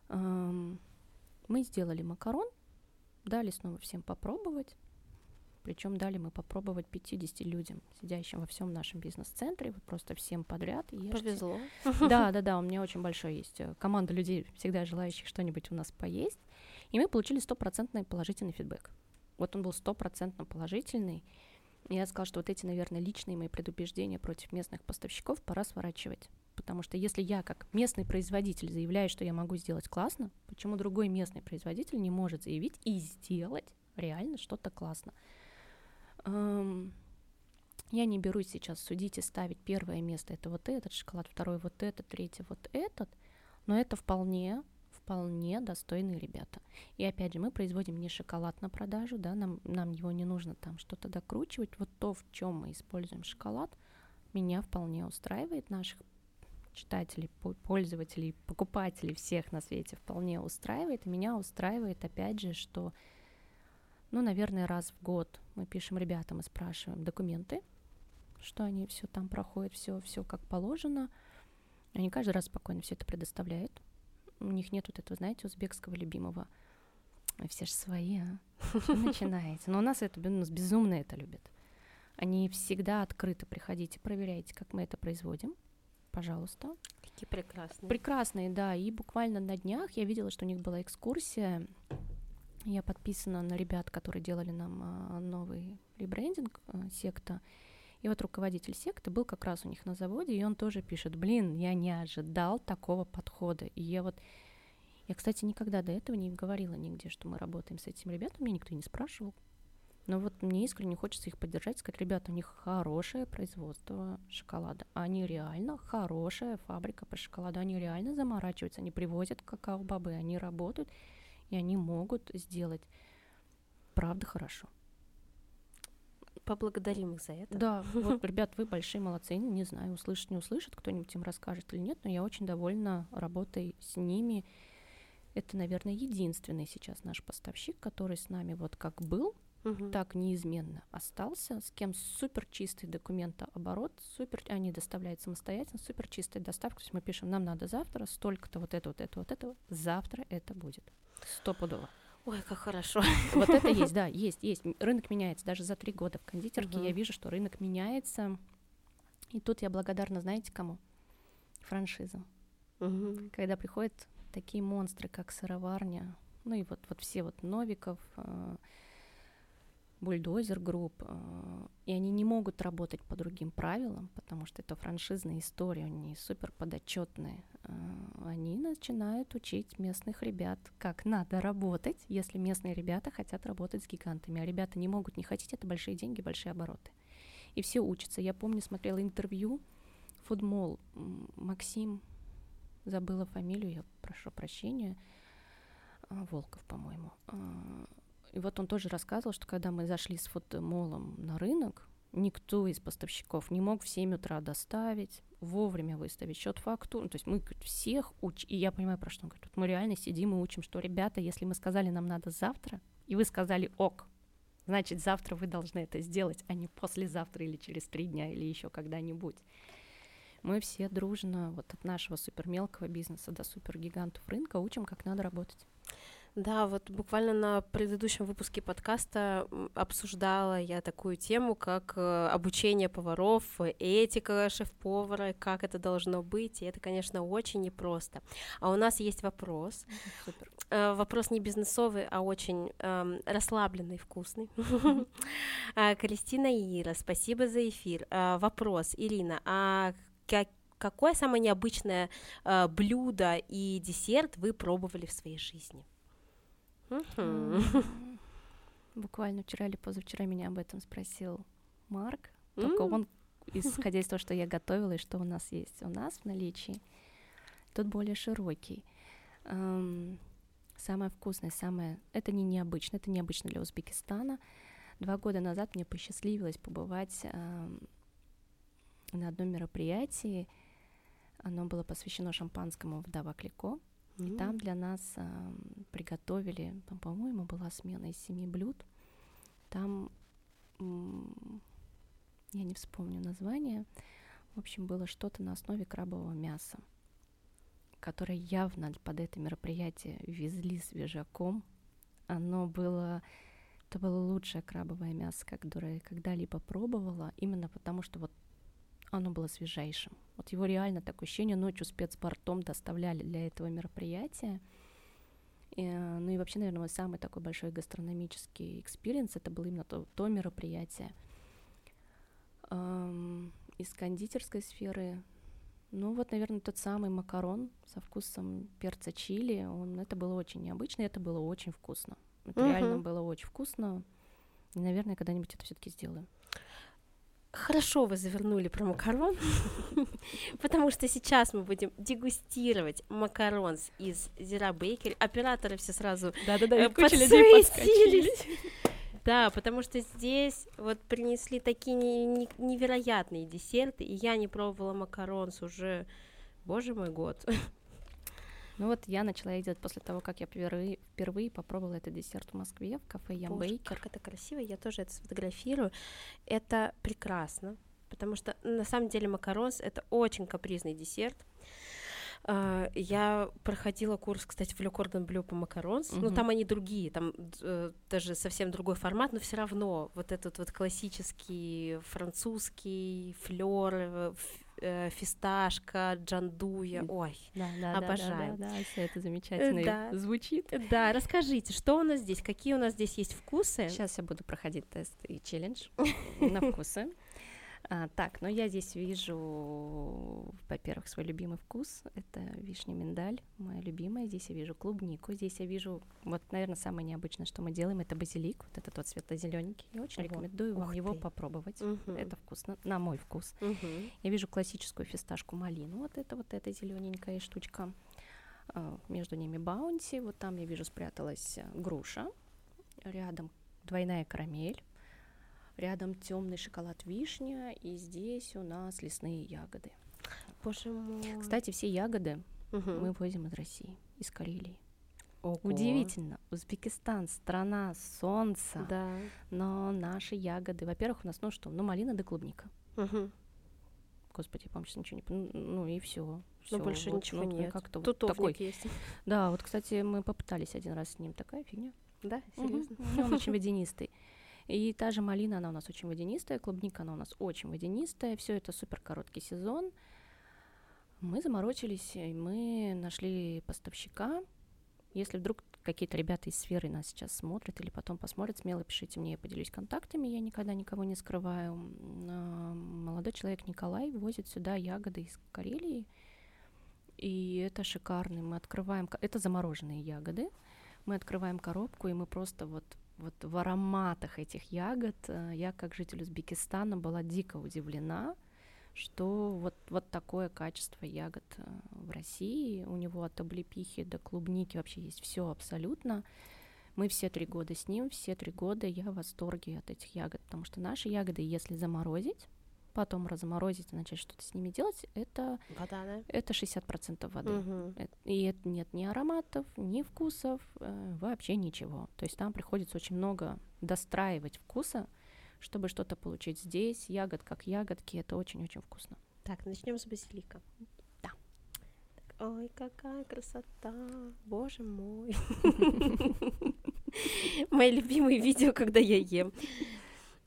Эм, мы сделали макарон, дали снова всем попробовать. Причем дали мы попробовать 50 людям, сидящим во всем нашем бизнес-центре, вот просто всем подряд. Ешьте. Повезло. Да, да, да, у меня очень большой есть э, команда людей, всегда желающих что-нибудь у нас поесть. И мы получили стопроцентный положительный фидбэк. Вот он был стопроцентно положительный. И я сказала, что вот эти, наверное, личные мои предубеждения против местных поставщиков пора сворачивать. Потому что если я, как местный производитель, заявляю, что я могу сделать классно, почему другой местный производитель не может заявить и сделать реально что-то классно? Я не берусь сейчас судить и ставить первое место это вот этот шоколад, второй вот этот, третий вот этот, но это вполне вполне достойные ребята. И опять же, мы производим не шоколад на продажу, да, нам, нам его не нужно там что-то докручивать. Вот то, в чем мы используем шоколад, меня вполне устраивает, наших читателей, пользователей, покупателей всех на свете вполне устраивает. Меня устраивает, опять же, что, ну, наверное, раз в год мы пишем ребятам и спрашиваем документы, что они все там проходят, все, все как положено. Они каждый раз спокойно все это предоставляют у них нет вот этого, знаете, узбекского любимого. Все же свои, а? Что начинаете? Но у нас это, у нас безумно это любят. Они всегда открыто приходите, проверяйте, как мы это производим. Пожалуйста. Какие прекрасные. Прекрасные, да. И буквально на днях я видела, что у них была экскурсия. Я подписана на ребят, которые делали нам а, новый ребрендинг а, секта. И вот руководитель секты был как раз у них на заводе, и он тоже пишет, блин, я не ожидал такого подхода. И я вот, я, кстати, никогда до этого не говорила нигде, что мы работаем с этими ребятами, меня никто не спрашивал. Но вот мне искренне хочется их поддержать, сказать, ребята, у них хорошее производство шоколада. Они реально хорошая фабрика по шоколаду. Они реально заморачиваются, они привозят какао-бобы, они работают, и они могут сделать правда хорошо поблагодарим их за это. Да, вот, ребят, вы большие молодцы. Не знаю, услышит, не услышит, кто-нибудь им расскажет или нет, но я очень довольна работой с ними. Это, наверное, единственный сейчас наш поставщик, который с нами вот как был, угу. так неизменно остался, с кем супер чистый документооборот, супер, они доставляют самостоятельно, супер чистая доставка. То есть мы пишем, нам надо завтра столько-то, вот это, вот это, вот это, завтра это будет. Стопудово. Ой, как хорошо. Вот это есть, да, есть, есть. Рынок меняется. Даже за три года в кондитерке угу. я вижу, что рынок меняется. И тут я благодарна, знаете, кому? Франшизам. Угу. Когда приходят такие монстры, как сыроварня, ну и вот, вот все вот Новиков, э, бульдозер групп, э, и они не могут работать по другим правилам, потому что это франшизная история, они супер подотчетные. Э, они начинают учить местных ребят, как надо работать, если местные ребята хотят работать с гигантами, а ребята не могут, не хотеть, это большие деньги, большие обороты. И все учатся. Я помню, смотрела интервью, фудмол, Максим, забыла фамилию, я прошу прощения, а, Волков, по-моему. И вот он тоже рассказывал, что когда мы зашли с фотомолом на рынок, никто из поставщиков не мог в 7 утра доставить, вовремя выставить счет фактуру. Ну, то есть мы всех учим, и я понимаю, про что он говорит. Мы реально сидим и учим, что, ребята, если мы сказали, нам надо завтра, и вы сказали ок, значит, завтра вы должны это сделать, а не послезавтра или через три дня или еще когда-нибудь. Мы все дружно вот от нашего супер мелкого бизнеса до супер гигантов рынка учим, как надо работать. Да, вот буквально на предыдущем выпуске подкаста обсуждала я такую тему, как э, обучение поваров, этика шеф-повара, как это должно быть, и это, конечно, очень непросто. А у нас есть вопрос. Супер. Э, вопрос не бизнесовый, а очень эм, расслабленный, вкусный. А, Кристина Ира, спасибо за эфир. А, вопрос, Ирина, а как какое самое необычное э, блюдо и десерт вы пробовали в своей жизни? Буквально вчера или позавчера меня об этом спросил Марк. Только он, исходя из того, что я готовила и что у нас есть у нас в наличии, тот более широкий. Самое вкусное, самое... Это не необычно, это необычно для Узбекистана. Два года назад мне посчастливилось побывать на одном мероприятии. Оно было посвящено шампанскому «Вдова Клико». И там для нас э, приготовили, по-моему, была смена из семи блюд. Там, я не вспомню название, в общем, было что-то на основе крабового мяса, которое явно под это мероприятие везли свежаком. Оно было, это было лучшее крабовое мясо, которое я когда-либо пробовала, именно потому что вот оно было свежайшим. Вот его реально такое ощущение ночью спецбортом доставляли для этого мероприятия. И, э, ну и вообще, наверное, мой самый такой большой гастрономический experience это было именно то, то мероприятие. Эм, из кондитерской сферы, ну вот, наверное, тот самый макарон со вкусом перца чили, он, это было очень необычно, и это было очень вкусно. Это uh-huh. реально было очень вкусно. И, наверное, когда-нибудь это все-таки сделаю. Хорошо вы завернули про макарон, потому что сейчас мы будем дегустировать макарон из Зира Бейкери. Операторы все сразу Да-да-да, э, куча людей Да, потому что здесь вот принесли такие невероятные десерты, и я не пробовала макаронс уже, боже мой, год. Ну вот я начала их делать после того, как я впервые, впервые попробовала этот десерт в Москве в кафе Ямбейкер. Как это красиво, я тоже это сфотографирую. Это прекрасно, потому что на самом деле макаронс — это очень капризный десерт. Uh, я проходила курс, кстати, в Le Cordon Bleu по макаронс, uh-huh. ну там они другие, там uh, даже совсем другой формат, но все равно вот этот вот классический французский флер, э, фисташка, джандуя, ой, да, да, обожаю. Да, да, да, все это замечательно да. звучит. Да, расскажите, что у нас здесь, какие у нас здесь есть вкусы? Сейчас я буду проходить тест и челлендж на вкусы. А, так, ну я здесь вижу, во-первых, свой любимый вкус. Это вишня миндаль, моя любимая. Здесь я вижу клубнику. Здесь я вижу, вот, наверное, самое необычное, что мы делаем, это базилик, вот этот вот светло-зелененький. Я очень Ого. рекомендую вам Ух его ты. попробовать. Угу. Это вкусно, на мой вкус. Угу. Я вижу классическую фисташку малину. Вот это вот эта зелененькая штучка. А, между ними баунти. Вот там я вижу спряталась груша. Рядом двойная карамель Рядом темный шоколад вишня, и здесь у нас лесные ягоды. Боже мой. Кстати, все ягоды угу. мы возим из России, из Карелии. Ого. Удивительно. Узбекистан, страна солнца. Да. Но наши ягоды, во-первых, у нас, ну что, ну малина да клубника. Угу. Господи, я, по-моему, ничего не... Ну и все. Ну, больше вот, ничего ну, нет. Как-то вот такой. есть. Да, вот, кстати, мы попытались один раз с ним. Такая фигня. Да, серьезно? Угу. Он очень водянистый. И та же малина, она у нас очень водянистая, клубника, она у нас очень водянистая. Все это супер короткий сезон. Мы заморочились, и мы нашли поставщика. Если вдруг какие-то ребята из сферы нас сейчас смотрят или потом посмотрят, смело пишите мне, я поделюсь контактами, я никогда никого не скрываю. А, молодой человек Николай возит сюда ягоды из Карелии, и это шикарно. Мы открываем, это замороженные ягоды, мы открываем коробку, и мы просто вот вот в ароматах этих ягод э, я, как житель Узбекистана, была дико удивлена, что вот, вот такое качество ягод э, в России. У него от облепихи до клубники вообще есть все абсолютно. Мы все три года с ним, все три года я в восторге от этих ягод, потому что наши ягоды, если заморозить, потом разморозить и начать что-то с ними делать, это, Вода, да? это 60% воды. Э, И это нет ни ароматов, ни вкусов, э, вообще ничего. То есть там приходится очень много достраивать вкуса, чтобы что-то получить здесь. Ягод как ягодки, это очень-очень вкусно. Так, начнем с базилика. Да. Так, Ой, какая красота, боже мой. Мои любимые видео, когда я ем.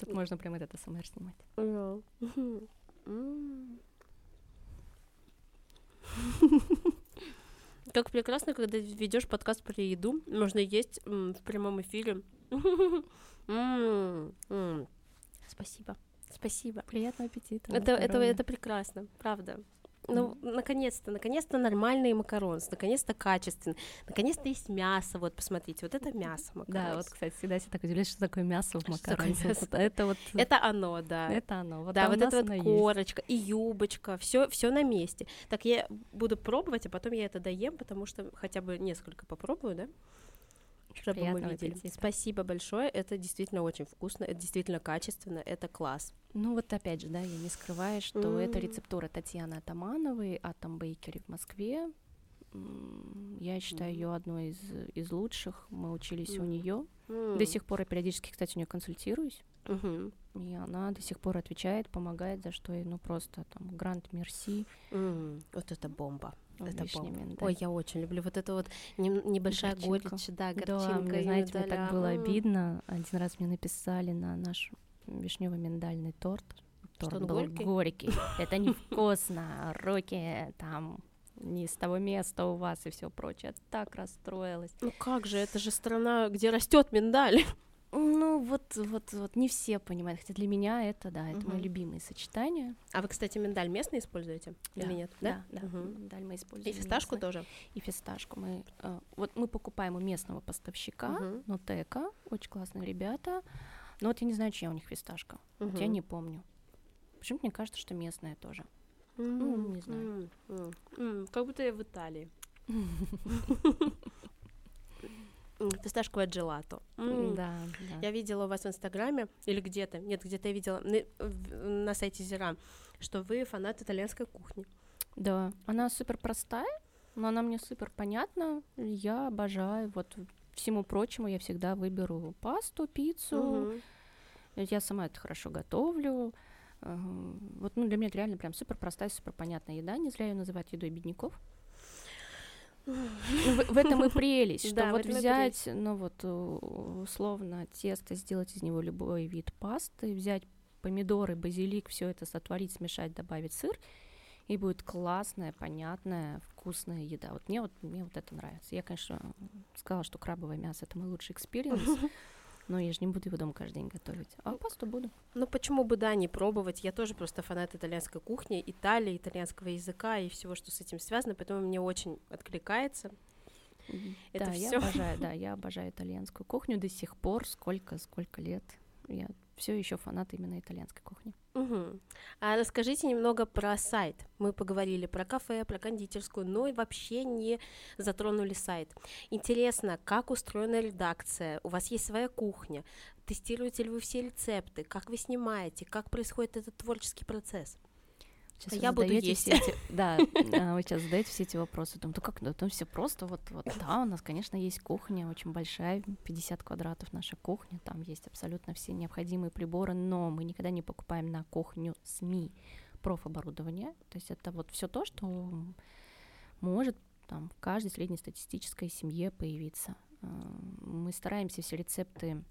Тут можно прям этот СМР снимать. Как прекрасно, когда ведешь подкаст про еду, можно есть м, в прямом эфире. М, м. Спасибо, спасибо. Приятного аппетита. Это, это, это прекрасно, правда. Ну, наконец-то, наконец-то нормальные макаронс, наконец-то качественные, наконец-то есть мясо, вот, посмотрите, вот это мясо Да, макаронс. вот, кстати, всегда все так удивляюсь, что такое мясо в мясо? Вот Это вот... Это оно, да. Это оно. Вот да, вот это вот оно есть. корочка и юбочка, все, все на месте. Так я буду пробовать, а потом я это доем, потому что хотя бы несколько попробую, да? Чтобы мы Приятного видели. аппетита. Спасибо большое, это действительно очень вкусно, это действительно качественно, это класс. Ну вот опять же, да, я не скрываю, что это М. рецептура Татьяны Атамановой, Атом Бейкери в Москве. Я считаю Мгм. ее одной из, из лучших. Мы учились у М. нее. М. До сих пор я периодически, кстати, у нее консультируюсь. Мгм. И она до сих пор отвечает, помогает, за что ей, ну, просто там грант мерси. М. Вот это бомба. Это бомба. миндаль. Ой, я очень люблю вот это вот нем- небольшая горечь, да, Да, горчинка. мне, и знаете, мне так было обидно. Один раз мне написали на наш вишнево-миндальный торт. Торт он был горький? горький. Это невкусно. Руки там не с того места у вас и все прочее. Я так расстроилась. Ну как же, это же страна, где растет миндаль. Ну, вот, вот, вот не все понимают. Хотя для меня это, да, это мои Мгм. любимые сочетания. А вы, кстати, миндаль местный используете или Да, нет? Да, да. Мгм. Миндаль мы И используем. фисташку местный. тоже? И фисташку. Мы, э, вот мы покупаем у местного поставщика, Мгм. Нотека, очень классные ребята. Но вот я не знаю, чья у них фисташка. Вот я не помню. Почему-то мне кажется, что местная тоже. М, ну, не знаю. м, м, Как будто я в Италии. Фисташковое джелато. М, Да, да. Я видела у вас в Инстаграме или где-то, нет, где-то я видела на, на сайте Зира, что вы фанат итальянской кухни. Да, она супер простая, но она мне супер понятна. Я обожаю. Вот всему прочему я всегда выберу пасту, пиццу. Мгм. Я сама это хорошо готовлю. Э, Вот ну, для меня это реально прям супер простая, супер понятная еда. Не зря ее называют едой бедняков. В, в этом и прелесть, что Да, вот взять, ну вот у- условно тесто, сделать из него любой вид пасты, взять помидоры, базилик, все это сотворить, смешать, добавить сыр, и будет классная, понятная, вкусная еда. Вот мне вот мне вот это нравится. Я, конечно, сказала, что крабовое мясо это мой лучший experience, но я же не буду его дома каждый день готовить. А пасту буду. Ну почему бы, да, не пробовать? Я тоже просто фанат итальянской кухни, Италии, итальянского языка и всего, что с этим связано, поэтому мне очень откликается. Это да, я всё. обожаю, да, я обожаю итальянскую кухню до сих пор, сколько, сколько лет. Я все еще фанат именно итальянской кухни. Мгм. А расскажите немного про сайт. Мы поговорили про кафе, про кондитерскую, но и вообще не затронули сайт. Интересно, как устроена редакция? У вас есть своя кухня? Тестируете ли вы все рецепты? Как вы снимаете? Как происходит этот творческий процесс? Сейчас А я буду есть. все эти- Да, а, вы сейчас задаете все эти вопросы. Думаю, ну как, ну там все просто, вот, вот, да, у нас, конечно, есть кухня очень большая, 50 квадратов наша кухня, там есть абсолютно все необходимые приборы, но мы никогда не покупаем на кухню СМИ профоборудование, то есть это вот все то, что может там в каждой среднестатистической семье появиться. Мы стараемся все рецепты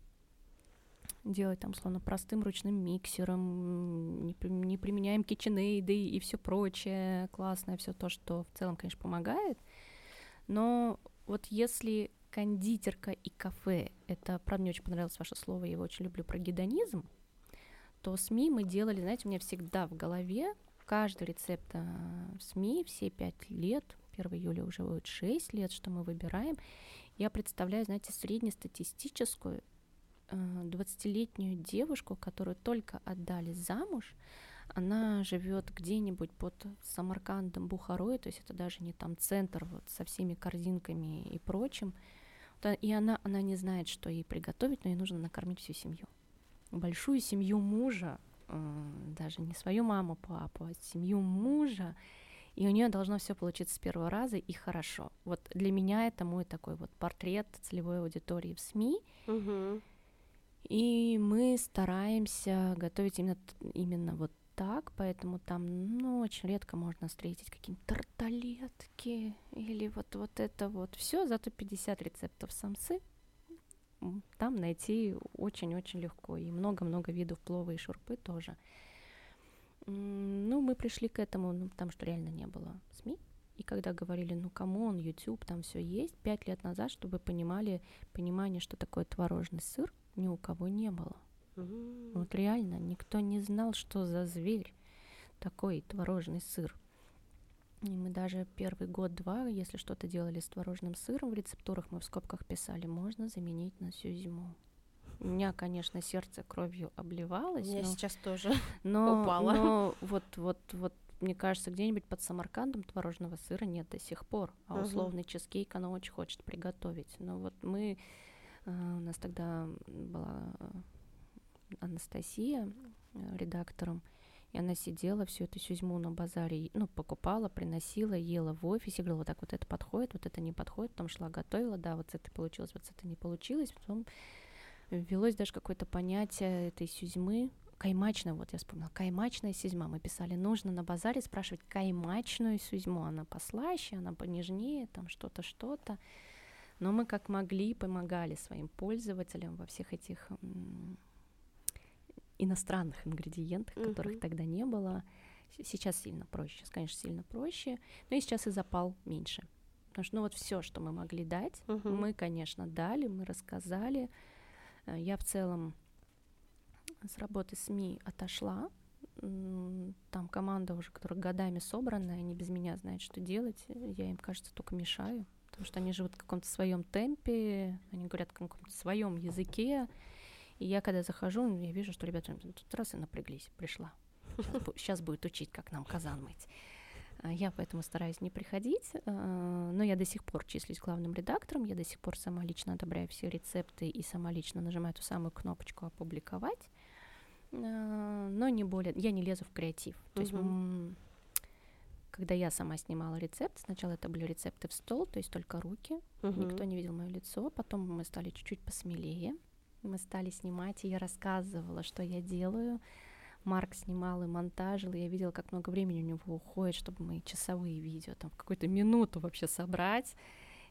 делать там, словно простым ручным миксером, не, не применяем KitchenAid и все прочее, классное, все то, что в целом, конечно, помогает. Но вот если кондитерка и кафе, это, правда, мне очень понравилось ваше слово, я его очень люблю, про гедонизм, то СМИ мы делали, знаете, у меня всегда в голове каждый рецепт э, СМИ все пять лет, 1 июля уже будет 6 лет, что мы выбираем, я представляю, знаете, среднестатистическую 20-летнюю девушку, которую только отдали замуж, Она живет где-нибудь под Самаркандом, Бухарой, то есть это даже не там центр вот со всеми корзинками и прочим. И она, она не знает, что ей приготовить, но ей нужно накормить всю семью. Большую семью мужа, э, даже не свою маму, папу, а семью мужа, и у нее должно все получиться с первого раза и хорошо. Вот для меня это мой такой вот портрет целевой аудитории в СМИ. Угу. И мы стараемся готовить именно, именно вот так, поэтому там, ну, очень редко можно встретить какие-нибудь тарталетки или вот, вот это вот все, зато 50 рецептов самсы там найти очень-очень легко, и много-много видов плова и шурпы тоже. Ну, мы пришли к этому, ну, потому что реально не было СМИ, и когда говорили, ну, кому он, YouTube, там все есть, пять лет назад, чтобы понимали, понимание, что такое творожный сыр, ни у кого не было. Вот реально, никто не знал, что за зверь такой творожный сыр. И мы даже первый год-два, если что-то делали с творожным сыром, в рецептурах мы в скобках писали, можно заменить на всю зиму. У меня, конечно, сердце кровью обливалось. Меня но, сейчас тоже но, упало. Но вот, вот, вот, мне кажется, где-нибудь под Самаркандом творожного сыра нет до сих пор. А условный чизкейк она очень хочет приготовить. Но вот мы, у нас тогда была э, Анастасия э, редактором, и она сидела всю эту сюзьму на базаре, ну, покупала, приносила, ела в офисе, говорила, вот так вот это подходит, вот это не подходит, потом шла, готовила, да, вот это получилось, вот это не получилось, потом ввелось даже какое-то понятие этой сюзьмы, каймачная, вот я вспомнила, каймачная сюзьма. Мы писали, нужно на базаре спрашивать каймачную сюзьму. Она послаще, она понежнее, там что-то, что-то. Но мы как могли помогали своим пользователям во всех этих иностранных ингредиентах, которых Мгм. тогда не было. Сейчас сильно проще, сейчас, конечно, сильно проще, но и сейчас и запал меньше. Потому что, ну, вот все, что мы могли дать, Мгм. мы, конечно, дали, мы рассказали. Э, Я в целом с работы СМИ отошла. Там команда уже, которая годами собранная, они без меня знают, что делать. Я им, кажется, только мешаю, потому что они живут в каком-то своем темпе, они говорят в каком-то своем языке. И я, когда захожу, ну, я вижу, что ребята тут раз и напряглись, пришла. Сейчас будет учить, как нам казан мыть. А Я поэтому стараюсь не приходить, а, но я до сих пор числюсь главным редактором, я до сих пор сама лично одобряю все рецепты и сама лично нажимаю ту самую кнопочку «Опубликовать», А, но не более, я не лезу в креатив. То есть, когда я сама снимала рецепт, сначала это были рецепты в стол, то есть только руки, Мгм. никто не видел мое лицо, потом мы стали чуть-чуть посмелее, мы стали снимать, и я рассказывала, что я делаю, Марк снимал и монтажил, и я видела, как много времени у него уходит, чтобы мои часовые видео там в какую-то минуту вообще собрать.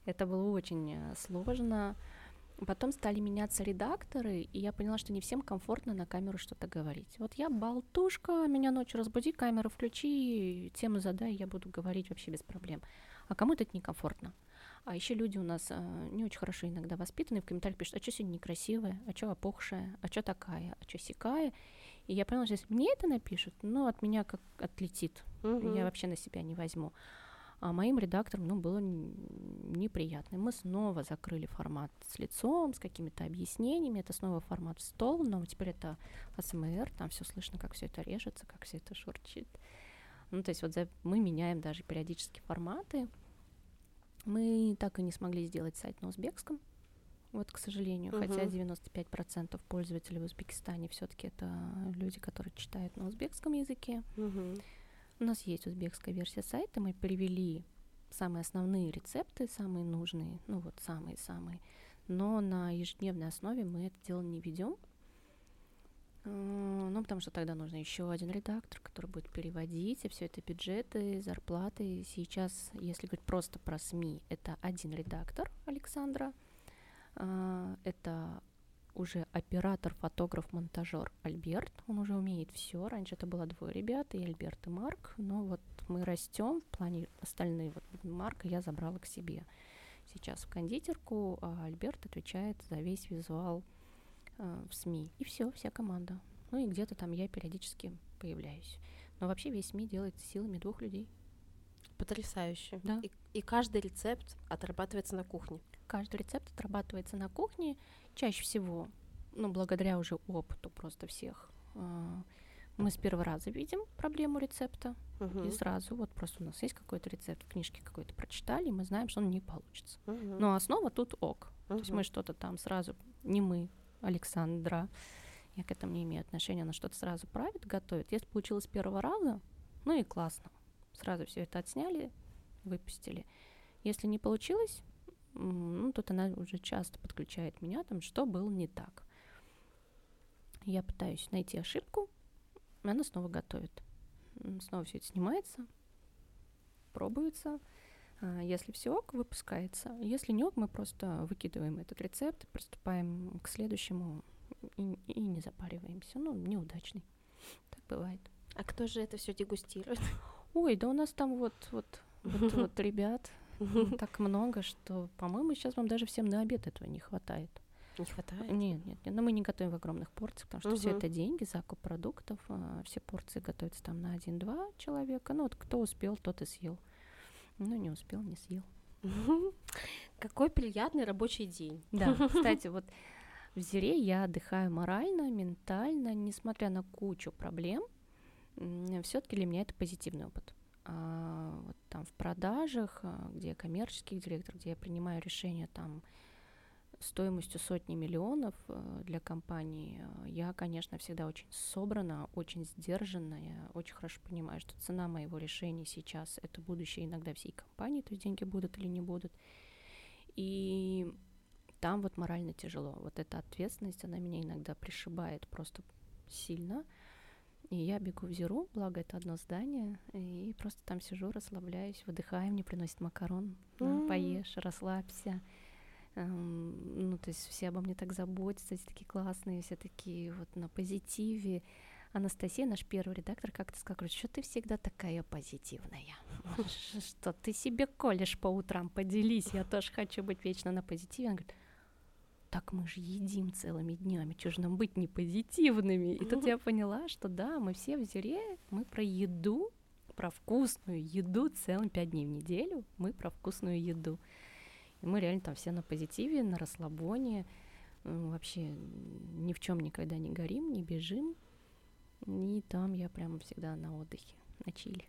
Это было очень э, сложно. Потом стали меняться редакторы, и я поняла, что не всем комфортно на камеру что-то говорить. Вот я болтушка, меня ночью разбуди, камеру включи, тему задай, я буду говорить вообще без проблем. А кому-то это некомфортно. А еще люди у нас э, не очень хорошо иногда воспитаны, в комментариях пишут, а что сегодня некрасивая, а что опухшая, а что такая, а что сякая. И я поняла, что если мне это напишут, ну, от меня как отлетит. Мгм. Я вообще на себя не возьму. А моим редакторам, ну, было неприятно. Мы снова закрыли формат с лицом, с какими-то объяснениями. Это снова формат в стол, но теперь это АСМР, там все слышно, как все это режется, как все это шурчит. Ну, то есть вот за- мы меняем даже периодически форматы. Мы так и не смогли сделать сайт на узбекском, вот, к сожалению, хотя Мгм. 95% пользователей в Узбекистане все-таки это люди, которые читают на узбекском языке. Мгм. У нас есть узбекская версия сайта, мы перевели самые основные рецепты, самые нужные, ну вот самые-самые, но на ежедневной основе мы это дело не ведем. Э, Ну, потому что тогда нужно еще один редактор, который будет переводить, и все это бюджеты, зарплаты. Сейчас, если говорить просто про СМИ, это один редактор Александра, А, это уже оператор, фотограф, монтажер Альберт. Он уже умеет все. Раньше это было двое ребят, и Альберт, и Марк. Но вот мы растем в плане остальные. Вот Марка я забрала к себе сейчас в кондитерку, а Альберт отвечает за весь визуал э, в СМИ. И все, вся команда. Ну и где-то там я периодически появляюсь. Но вообще весь СМИ делается силами двух людей. Потрясающе. Да. И, и каждый рецепт отрабатывается на кухне. Каждый рецепт отрабатывается на кухне. Чаще всего, ну, благодаря уже опыту просто всех, а, Мы с первого раза видим проблему рецепта, Мгм. и сразу вот просто у нас есть какой-то рецепт, в книжке какой-то прочитали, и мы знаем, что он не получится. Мгм. Но основа тут ок. То есть мы что-то там сразу, не мы, Александра, я к этому не имею отношения, она что-то сразу правит, готовит. Если получилось с первого раза, ну и классно. Сразу все это отсняли, выпустили. Если не получилось, ну тут она уже часто подключает меня, там, что было не так. Я пытаюсь найти ошибку, и она снова готовит. Снова все это снимается, пробуется. А, Если все ок, выпускается. Если не ок, мы просто выкидываем этот рецепт, приступаем к следующему и, и не запариваемся. Ну, неудачный. Так бывает. А кто же это все дегустирует? Ой, да у нас там вот, вот, вот, вот ребят так много, что, по-моему, сейчас вам даже всем на обед этого не хватает. Не хватает? Нет, нет, нет, но мы не готовим в огромных порциях, потому что все Мгм. это деньги, закуп продуктов, а, все порции готовятся там на один-два человека. Ну вот кто успел, тот и съел. Ну не успел, не съел. Какой приятный рабочий день. Да, кстати, вот в Зире я отдыхаю морально, ментально, несмотря на кучу проблем, все-таки для меня это позитивный опыт. А вот там в продажах, а, где я коммерческий директор, где я принимаю решения там стоимостью сотни миллионов э, для компании, э, я, конечно, всегда очень собрана, очень сдержанная, я очень хорошо понимаю, что цена моего решения сейчас — это будущее иногда всей компании, то есть деньги будут или не будут. И там вот морально тяжело. Вот эта ответственность, она меня иногда пришибает просто сильно. И я бегу в Зиру, благо это одно здание, и просто там сижу, расслабляюсь, выдыхаю, мне приносят макарон, М. поешь, расслабься. Эм, ну, то есть все обо мне так заботятся, все такие классные, все такие вот на позитиве. Анастасия, наш первый редактор, как-то сказала, говорит, что ты всегда такая позитивная, что ты себе колешь по утрам, поделись, я тоже хочу быть вечно на позитиве. Она говорит, так мы же едим целыми днями, что же нам быть не позитивными? И тут я поняла, что да, мы все в зире, мы про еду, про вкусную еду целым пять дней в неделю, мы про вкусную еду. И мы реально там все на позитиве, на расслабоне, вообще ни в чем никогда не горим, не бежим. И там я прям всегда на отдыхе, на чили.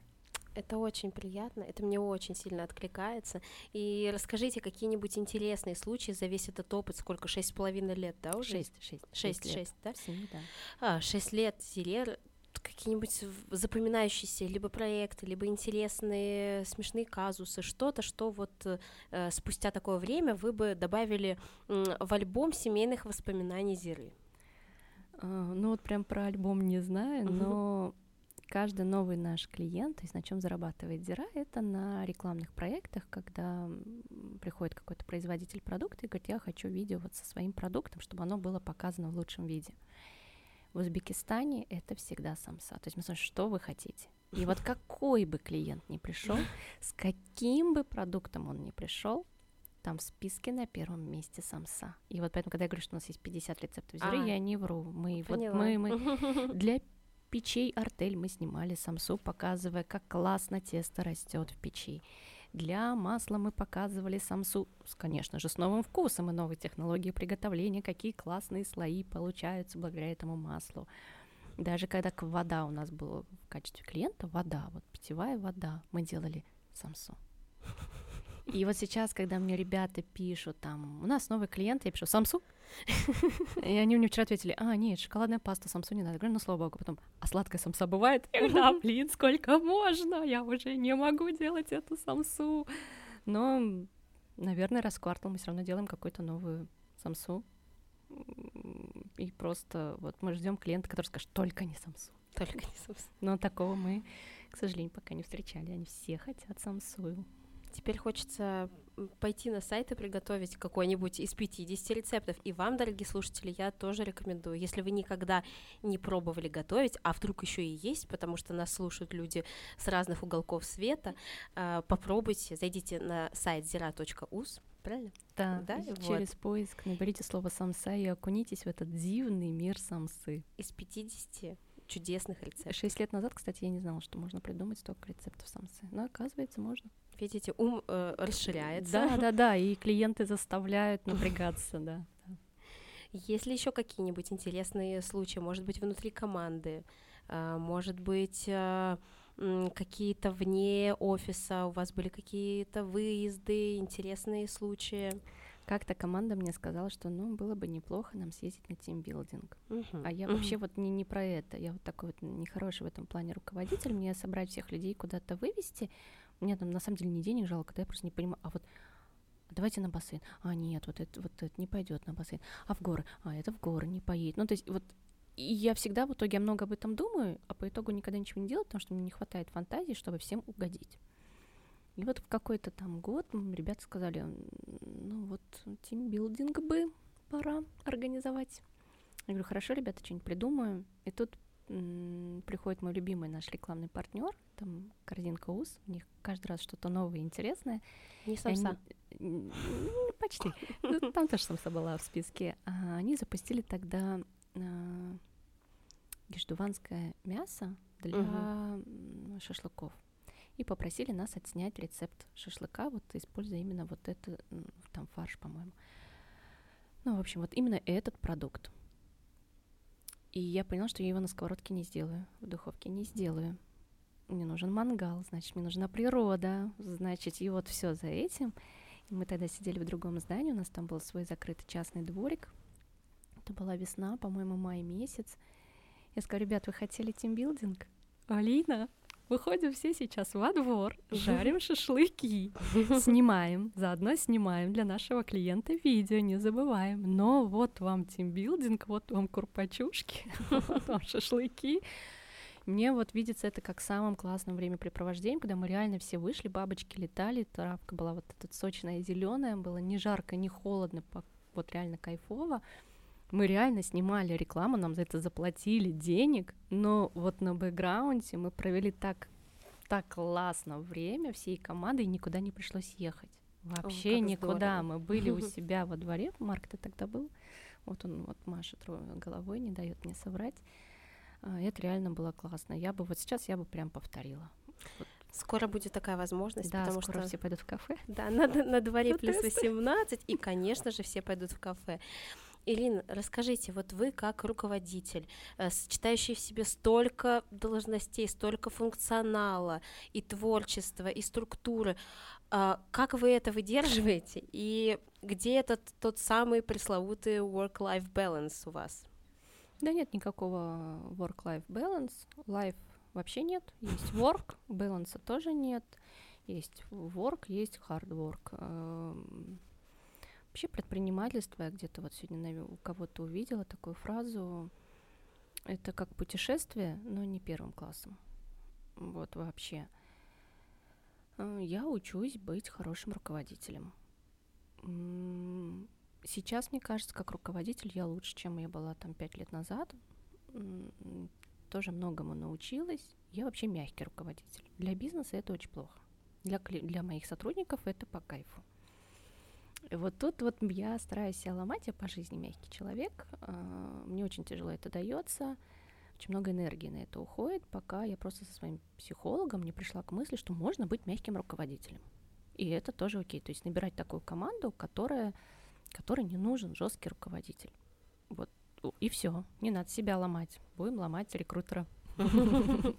Это очень приятно, это мне очень сильно откликается. И расскажите какие-нибудь интересные случаи за весь этот опыт, сколько, шесть с половиной лет, да, уже? Шесть, шесть. Шесть, лет. шесть, да? Семь, да. А, шесть лет Зирер, какие-нибудь запоминающиеся либо проекты, либо интересные смешные казусы, что-то, что вот э, спустя такое время вы бы добавили м, в альбом семейных воспоминаний Зиры. А, Ну вот прям про альбом не знаю, но каждый новый наш клиент, то есть на чем зарабатывает Зира, это на рекламных проектах, когда приходит какой-то производитель продукта и говорит, я хочу видео вот со своим продуктом, чтобы оно было показано в лучшем виде. В Узбекистане это всегда самса. То есть мы смотрим, что вы хотите. И вот какой бы клиент ни пришел, с каким бы продуктом он ни пришел, там в списке на первом месте самса. И вот поэтому, когда я говорю, что у нас есть 50 рецептов зиры, А, я не вру. Мы, вот мы, мы для печей артель мы снимали самсу, показывая, как классно тесто растет в печи. Для масла мы показывали самсу, конечно же, с новым вкусом и новой технологией приготовления, какие классные слои получаются благодаря этому маслу. Даже когда вода у нас была в качестве клиента, вода, вот питьевая вода, мы делали самсу. И вот сейчас, когда мне ребята пишут там, у нас новый клиент, я пишу самсу, и они мне вчера ответили, а, нет, шоколадная паста, самсу не надо. Я говорю, ну, слава богу, потом, а сладкая самса бывает? Я говорю, да, блин, сколько можно, я уже не могу делать эту самсу. Но, наверное, раз в квартал мы все равно делаем какую-то новую самсу. И просто вот мы ждем клиента, который скажет, только не самсу. Только не собственно. Но такого мы, к сожалению, пока не встречали. Они все хотят самсу. Теперь хочется пойти на сайт и приготовить какой-нибудь из 50 рецептов. И вам, дорогие слушатели, я тоже рекомендую. Если вы никогда не пробовали готовить, а вдруг еще и есть, потому что нас слушают люди с разных уголков света, а, попробуйте, зайдите на сайт zira.us, правильно? Да, Да, и вот. через поиск наберите слово самса и окунитесь в этот дивный мир самсы. Из 50 чудесных рецептов. Шесть лет назад, кстати, я не знала, что можно придумать столько рецептов самсы. Но оказывается, можно. Видите, ум э, расширяется. Да, да, да, и клиенты заставляют напрягаться, да. Есть ли еще какие-нибудь интересные случаи, может быть, внутри команды, а, может быть, а, какие-то вне офиса, у вас были какие-то выезды, интересные случаи? Как-то команда мне сказала, что ну было бы неплохо нам съездить на тимбилдинг. Uh-huh. А я uh-huh. вообще вот не, не про это. Я вот такой вот нехороший в этом плане руководитель. Мне собрать всех людей куда-то вывести. Мне там на самом деле не денег жалко, да я просто не понимаю. А вот давайте на бассейн. А нет, вот это вот это не пойдет на бассейн. А в горы? А это в горы не поедет. Ну то есть вот и я всегда в итоге много об этом думаю, а по итогу никогда ничего не делаю, потому что мне не хватает фантазии, чтобы всем угодить. И вот в какой-то там год ребята сказали, ну вот тимбилдинг бы пора организовать. Я говорю, хорошо, ребята, что-нибудь придумаю. И тут м- приходит мой любимый наш рекламный партнер, там корзинка УС, у них каждый раз что-то новое и интересное. Не самса. Они, почти. Ну, там тоже самса была в списке. А они запустили тогда а, геждуванское мясо для шашлыков и попросили нас отснять рецепт шашлыка, вот используя именно вот это, там фарш, по-моему. Ну, в общем, вот именно этот продукт. И я поняла, что я его на сковородке не сделаю, в духовке не сделаю. Мне нужен мангал, значит, мне нужна природа, значит, и вот все за этим. И мы тогда сидели в другом здании, у нас там был свой закрытый частный дворик. Это была весна, по-моему, май месяц. Я сказала, ребят, вы хотели тимбилдинг? Алина, Выходим все сейчас во двор, жарим шашлыки, снимаем, заодно снимаем для нашего клиента видео, не забываем. Но вот вам тимбилдинг, вот вам курпачушки, вот вам шашлыки. Мне вот видится это как самым классным времяпрепровождением, когда мы реально все вышли, бабочки летали, травка была вот эта сочная зеленая, было не жарко, не холодно, вот реально кайфово мы реально снимали рекламу, нам за это заплатили денег, но вот на бэкграунде мы провели так, так классно время всей командой, и никуда не пришлось ехать. Вообще О, никуда. Здорово. Мы были у себя во дворе, Марк, ты тогда был? Вот он вот машет головой, не дает мне соврать. А, это реально было классно. Я бы вот сейчас я бы прям повторила. Вот. Скоро будет такая возможность, да, потому скоро что все пойдут в кафе. Да, на, на дворе плюс 18, и, конечно же, все пойдут в кафе. Ирина, расскажите, вот вы как руководитель, э, сочетающий в себе столько должностей, столько функционала и творчества, и структуры, э, как вы это выдерживаете, и где этот тот самый пресловутый work-life balance у вас? Да нет никакого work-life balance, life вообще нет, есть work, balance тоже нет, есть work, есть hard work. Вообще предпринимательство, я где-то вот сегодня у кого-то увидела такую фразу, это как путешествие, но не первым классом. Вот вообще. Э, я учусь быть хорошим руководителем. Сейчас, мне кажется, как руководитель я лучше, чем я была там пять лет назад. Тоже многому научилась. Я вообще мягкий руководитель. Для бизнеса это очень плохо. Для, для моих сотрудников это по кайфу. Вот тут вот я стараюсь себя ломать, я по жизни мягкий человек, а, мне очень тяжело это дается, очень много энергии на это уходит, пока я просто со своим психологом не пришла к мысли, что можно быть мягким руководителем. И это тоже окей, то есть набирать такую команду, которая, которой не нужен жесткий руководитель. Вот и все, не надо себя ломать, будем ломать рекрутера.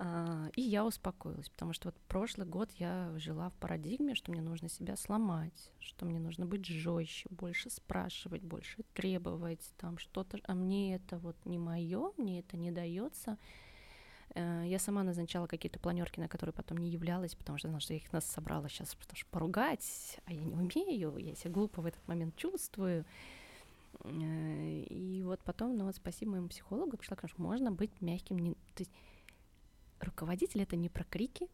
А, и я успокоилась, потому что вот прошлый год я жила в парадигме, что мне нужно себя сломать, что мне нужно быть жестче, больше спрашивать, больше требовать, там что-то, а мне это вот не мое, мне это не дается. Э, я сама назначала какие-то планерки, на которые потом не являлась, потому что знала, что я их нас собрала сейчас, потому что поругать, а я не умею, я себя глупо в этот момент чувствую. Э, и вот потом, ну вот спасибо моему психологу, пришла к тому, можно быть мягким, не, то есть руководитель это не про крики,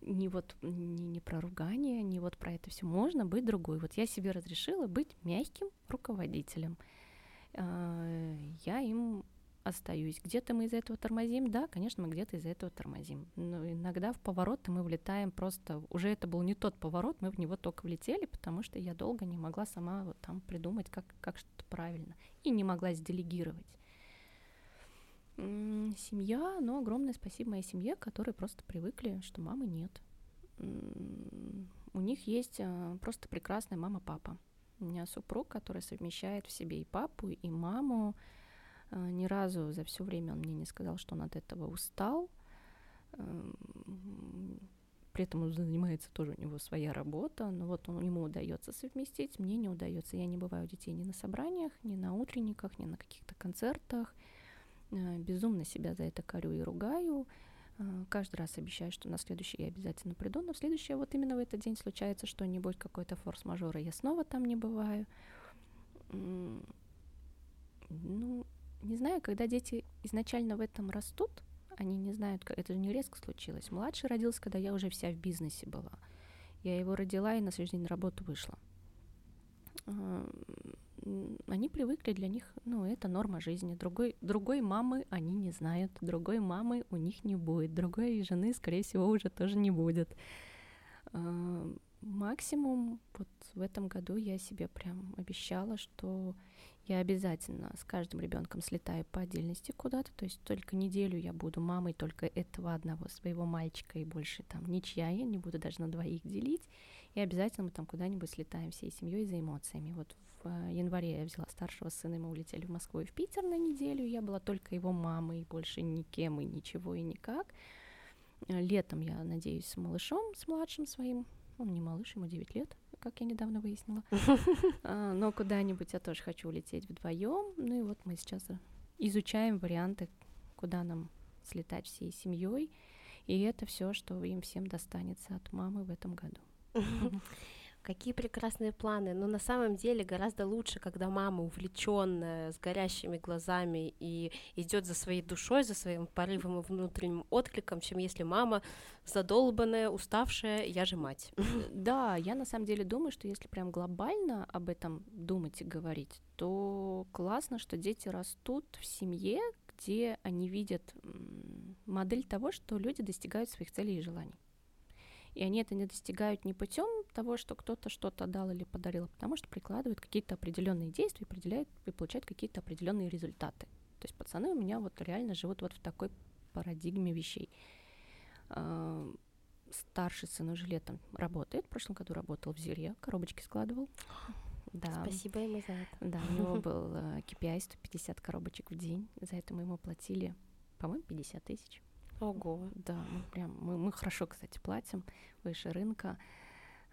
не вот не, не про ругание, не вот про это все. Можно быть другой. Вот я себе разрешила быть мягким руководителем. А, я им остаюсь. Где-то мы из-за этого тормозим, да, конечно, мы где-то из-за этого тормозим. Но иногда в поворот мы влетаем просто, уже это был не тот поворот, мы в него только влетели, потому что я долго не могла сама вот там придумать, как, как что-то правильно, и не могла сделегировать. Семья, но огромное спасибо моей семье, которые просто привыкли, что мамы нет. У них есть а, просто прекрасная мама-папа. У меня супруг, который совмещает в себе и папу, и маму. А, ни разу за все время он мне не сказал, что он от этого устал. Эм, при этом он занимается тоже у него своя работа, но вот он, ему удается совместить, мне не удается. Я не бываю у детей ни на собраниях, ни на утренниках, ни на каких-то концертах. Э, безумно себя за это корю и ругаю. Э, каждый раз обещаю, что на следующий я обязательно приду, но в следующий вот именно в этот день случается что-нибудь, какой-то форс-мажор, и я снова там не бываю. Ну, не знаю, когда дети изначально в этом растут, они не знают, как это же не резко случилось. Младший родился, когда я уже вся в бизнесе была. Я его родила и на следующий день на работу вышла. Они привыкли, для них, ну, это норма жизни. Другой, другой мамы они не знают, другой мамы у них не будет, другой жены, скорее всего, уже тоже не будет. А, максимум вот в этом году я себе прям обещала, что я обязательно с каждым ребенком слетаю по отдельности куда-то, то есть только неделю я буду мамой только этого одного своего мальчика и больше там ничья, я не буду даже на двоих делить, и обязательно мы там куда-нибудь слетаем всей семьей за эмоциями. Вот в э, январе я взяла старшего сына, и мы улетели в Москву и в Питер на неделю, я была только его мамой, больше никем, и ничего, и никак. Э, летом я надеюсь с малышом, с младшим своим, он не малыш, ему 9 лет, как я недавно выяснила. А, но куда-нибудь я тоже хочу улететь вдвоем. Ну и вот мы сейчас изучаем варианты, куда нам слетать всей семьей. И это все, что им всем достанется от мамы в этом году. Какие прекрасные планы. Но на самом деле гораздо лучше, когда мама увлеченная, с горящими глазами и идет за своей душой, за своим порывом и внутренним откликом, чем если мама задолбанная, уставшая, я же мать. Да, я на самом деле думаю, что если прям глобально об этом думать и говорить, то классно, что дети растут в семье, где они видят модель того, что люди достигают своих целей и желаний. И они это не достигают не путем того, что кто-то что-то дал или подарил, а потому что прикладывают какие-то определенные действия и, определяют, и получают какие-то определенные результаты. То есть пацаны у меня вот реально живут вот в такой парадигме вещей. Старший сын уже летом работает, в прошлом году работал в Зелье, коробочки складывал. Да. Спасибо ему за это. Да, у него был KPI 150 коробочек в день. За это мы ему платили, по-моему, 50 тысяч. Ого. Да, мы прям, мы, мы хорошо, кстати, платим, выше рынка.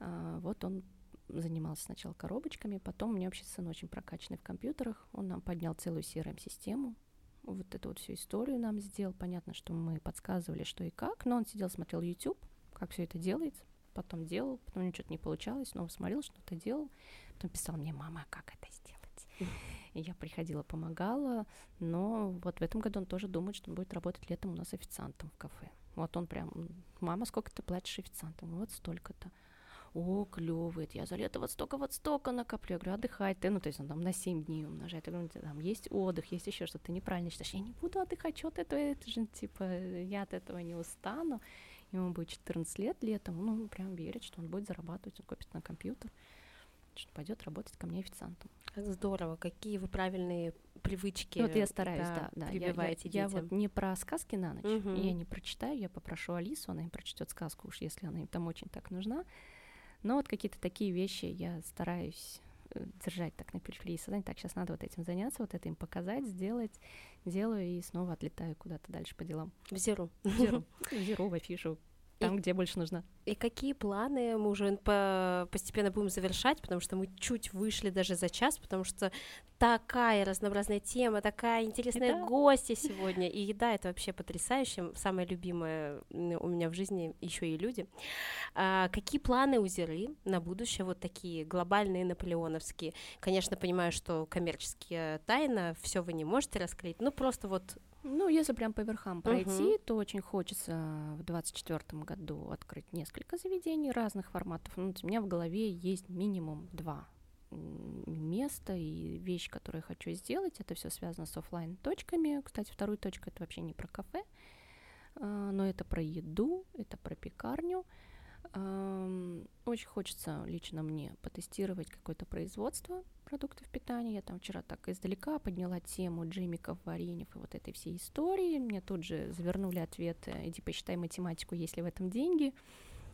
А, вот он занимался сначала коробочками, потом у меня вообще сын очень прокачанный в компьютерах, он нам поднял целую CRM-систему, вот эту вот всю историю нам сделал. Понятно, что мы подсказывали, что и как, но он сидел, смотрел YouTube, как все это делается, потом делал, потом у него что-то не получалось, снова смотрел, что-то делал, потом писал мне, мама, как это сделать? И я приходила, помогала, но вот в этом году он тоже думает, что он будет работать летом у нас официантом в кафе. Вот он прям, мама, сколько ты платишь официантам? Вот столько-то. О, клевый, я за лето вот столько, вот столько накоплю. Я говорю, отдыхай ты, ну, то есть он там на 7 дней умножает. Я говорю, там есть отдых, есть еще что-то, ты неправильно считаешь. Я не буду отдыхать, что ты, это, это же, типа, я от этого не устану. Ему будет 14 лет летом, ну, прям верит, что он будет зарабатывать, он копит на компьютер что пойдет работать ко мне официантом. Как здорово, какие вы правильные привычки. Ну, вот я стараюсь, да, да. Прививаете я, я, я вот не про сказки на ночь, угу. я не прочитаю, я попрошу Алису, она им прочтет сказку, уж если она им там очень так нужна. Но вот какие-то такие вещи я стараюсь э, держать так на периферии сознания. Так, сейчас надо вот этим заняться, вот это им показать, сделать. Делаю и снова отлетаю куда-то дальше по делам. В Зеру. В Зеру. В Зеру, в афишу, там, и, где больше нужна. И какие планы мы уже по постепенно будем завершать, потому что мы чуть вышли даже за час, потому что такая разнообразная тема, такая интересная еда. гостья сегодня. И еда это вообще потрясающе. Самое любимое у меня в жизни еще и люди. А, какие планы у Зеры на будущее? Вот такие глобальные наполеоновские. Конечно, понимаю, что коммерческие тайна, все вы не можете раскрыть, ну просто вот ну, если прям по верхам пройти, uh-huh. то очень хочется в 2024 году открыть несколько заведений разных форматов. Ну, у меня в голове есть минимум два места и вещь, которую я хочу сделать. Это все связано с офлайн точками. Кстати, вторую точку это вообще не про кафе, а, но это про еду, это про пекарню. Очень хочется лично мне потестировать какое-то производство продуктов питания. Я там вчера так издалека подняла тему джемиков, вареньев и вот этой всей истории. Мне тут же завернули ответ, иди посчитай математику, есть ли в этом деньги.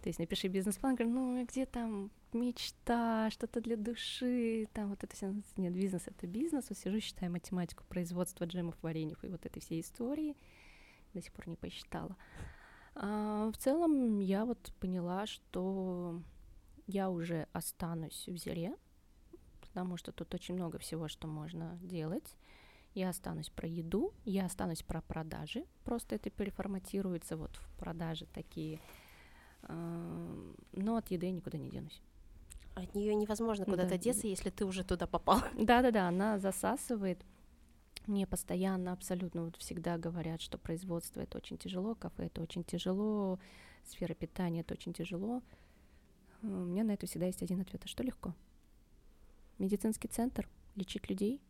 То То есть напиши бизнес-план, говорю, ну где там мечта, что-то для души, там вот это все, нет, бизнес это бизнес, вот сижу, считаю математику производства джемов, вареньев и вот этой всей истории, до сих пор не посчитала. А в целом я вот поняла, что я уже останусь в Зере, потому что тут очень много всего, что можно делать. Я останусь про еду, я останусь про продажи, просто это переформатируется вот в продажи такие, а, но от еды я никуда не денусь. От нее невозможно куда-то да. деться, если ты уже туда попал. Да-да-да, она засасывает. Мне постоянно, абсолютно вот всегда говорят, что производство это очень тяжело, кафе это очень тяжело, сфера питания это очень тяжело. У меня на это всегда есть один ответ. А что легко? Медицинский центр, лечить людей,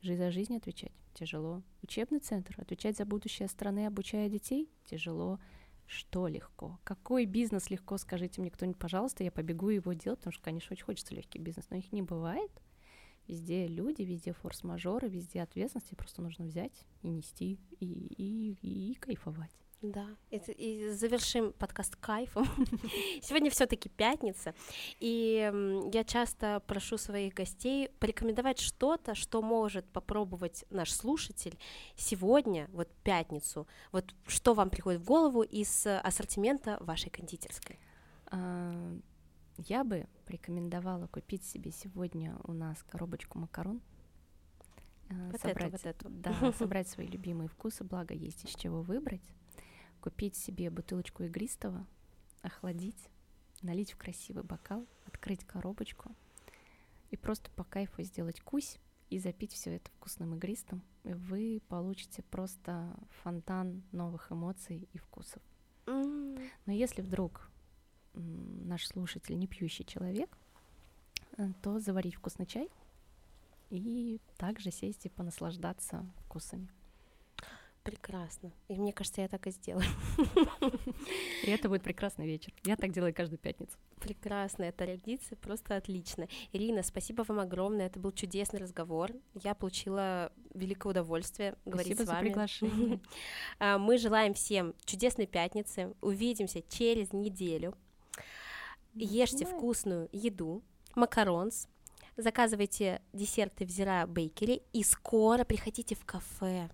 жизнь за жизнь отвечать, тяжело. Учебный центр, отвечать за будущее страны, обучая детей, тяжело. Что легко? Какой бизнес легко, скажите мне кто-нибудь, пожалуйста, я побегу его делать, потому что, конечно, очень хочется легкий бизнес, но их не бывает. Везде люди, везде форс-мажоры, везде ответственности, просто нужно взять и нести, и, и, и, и кайфовать. Да, это, и завершим подкаст кайфом. Сегодня все-таки пятница, и я часто прошу своих гостей порекомендовать что-то, что может попробовать наш слушатель сегодня, вот пятницу. Вот что вам приходит в голову из ассортимента вашей кондитерской? А, я бы порекомендовала купить себе сегодня у нас коробочку макарон. А, вот собрать, это, вот эту. Да, собрать свои любимые вкусы, благо есть из чего выбрать купить себе бутылочку игристого, охладить, налить в красивый бокал, открыть коробочку и просто по кайфу сделать кусь и запить все это вкусным игристым, и вы получите просто фонтан новых эмоций и вкусов. Mm. Но если вдруг наш слушатель не пьющий человек, э, то заварить вкусный чай и также сесть и понаслаждаться вкусами. Прекрасно. И мне кажется, я так и сделаю. И это будет прекрасный вечер. Я так делаю каждую пятницу. Прекрасная традиция, просто отлично. Ирина, спасибо вам огромное. Это был чудесный разговор. Я получила великое удовольствие говорить спасибо с вами. за приглашение. А, мы желаем всем чудесной пятницы. Увидимся через неделю. Ешьте вкусную еду, макаронс, заказывайте десерты в Зира Бейкере и скоро приходите в кафе.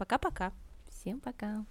Пока-пока. Всем пока.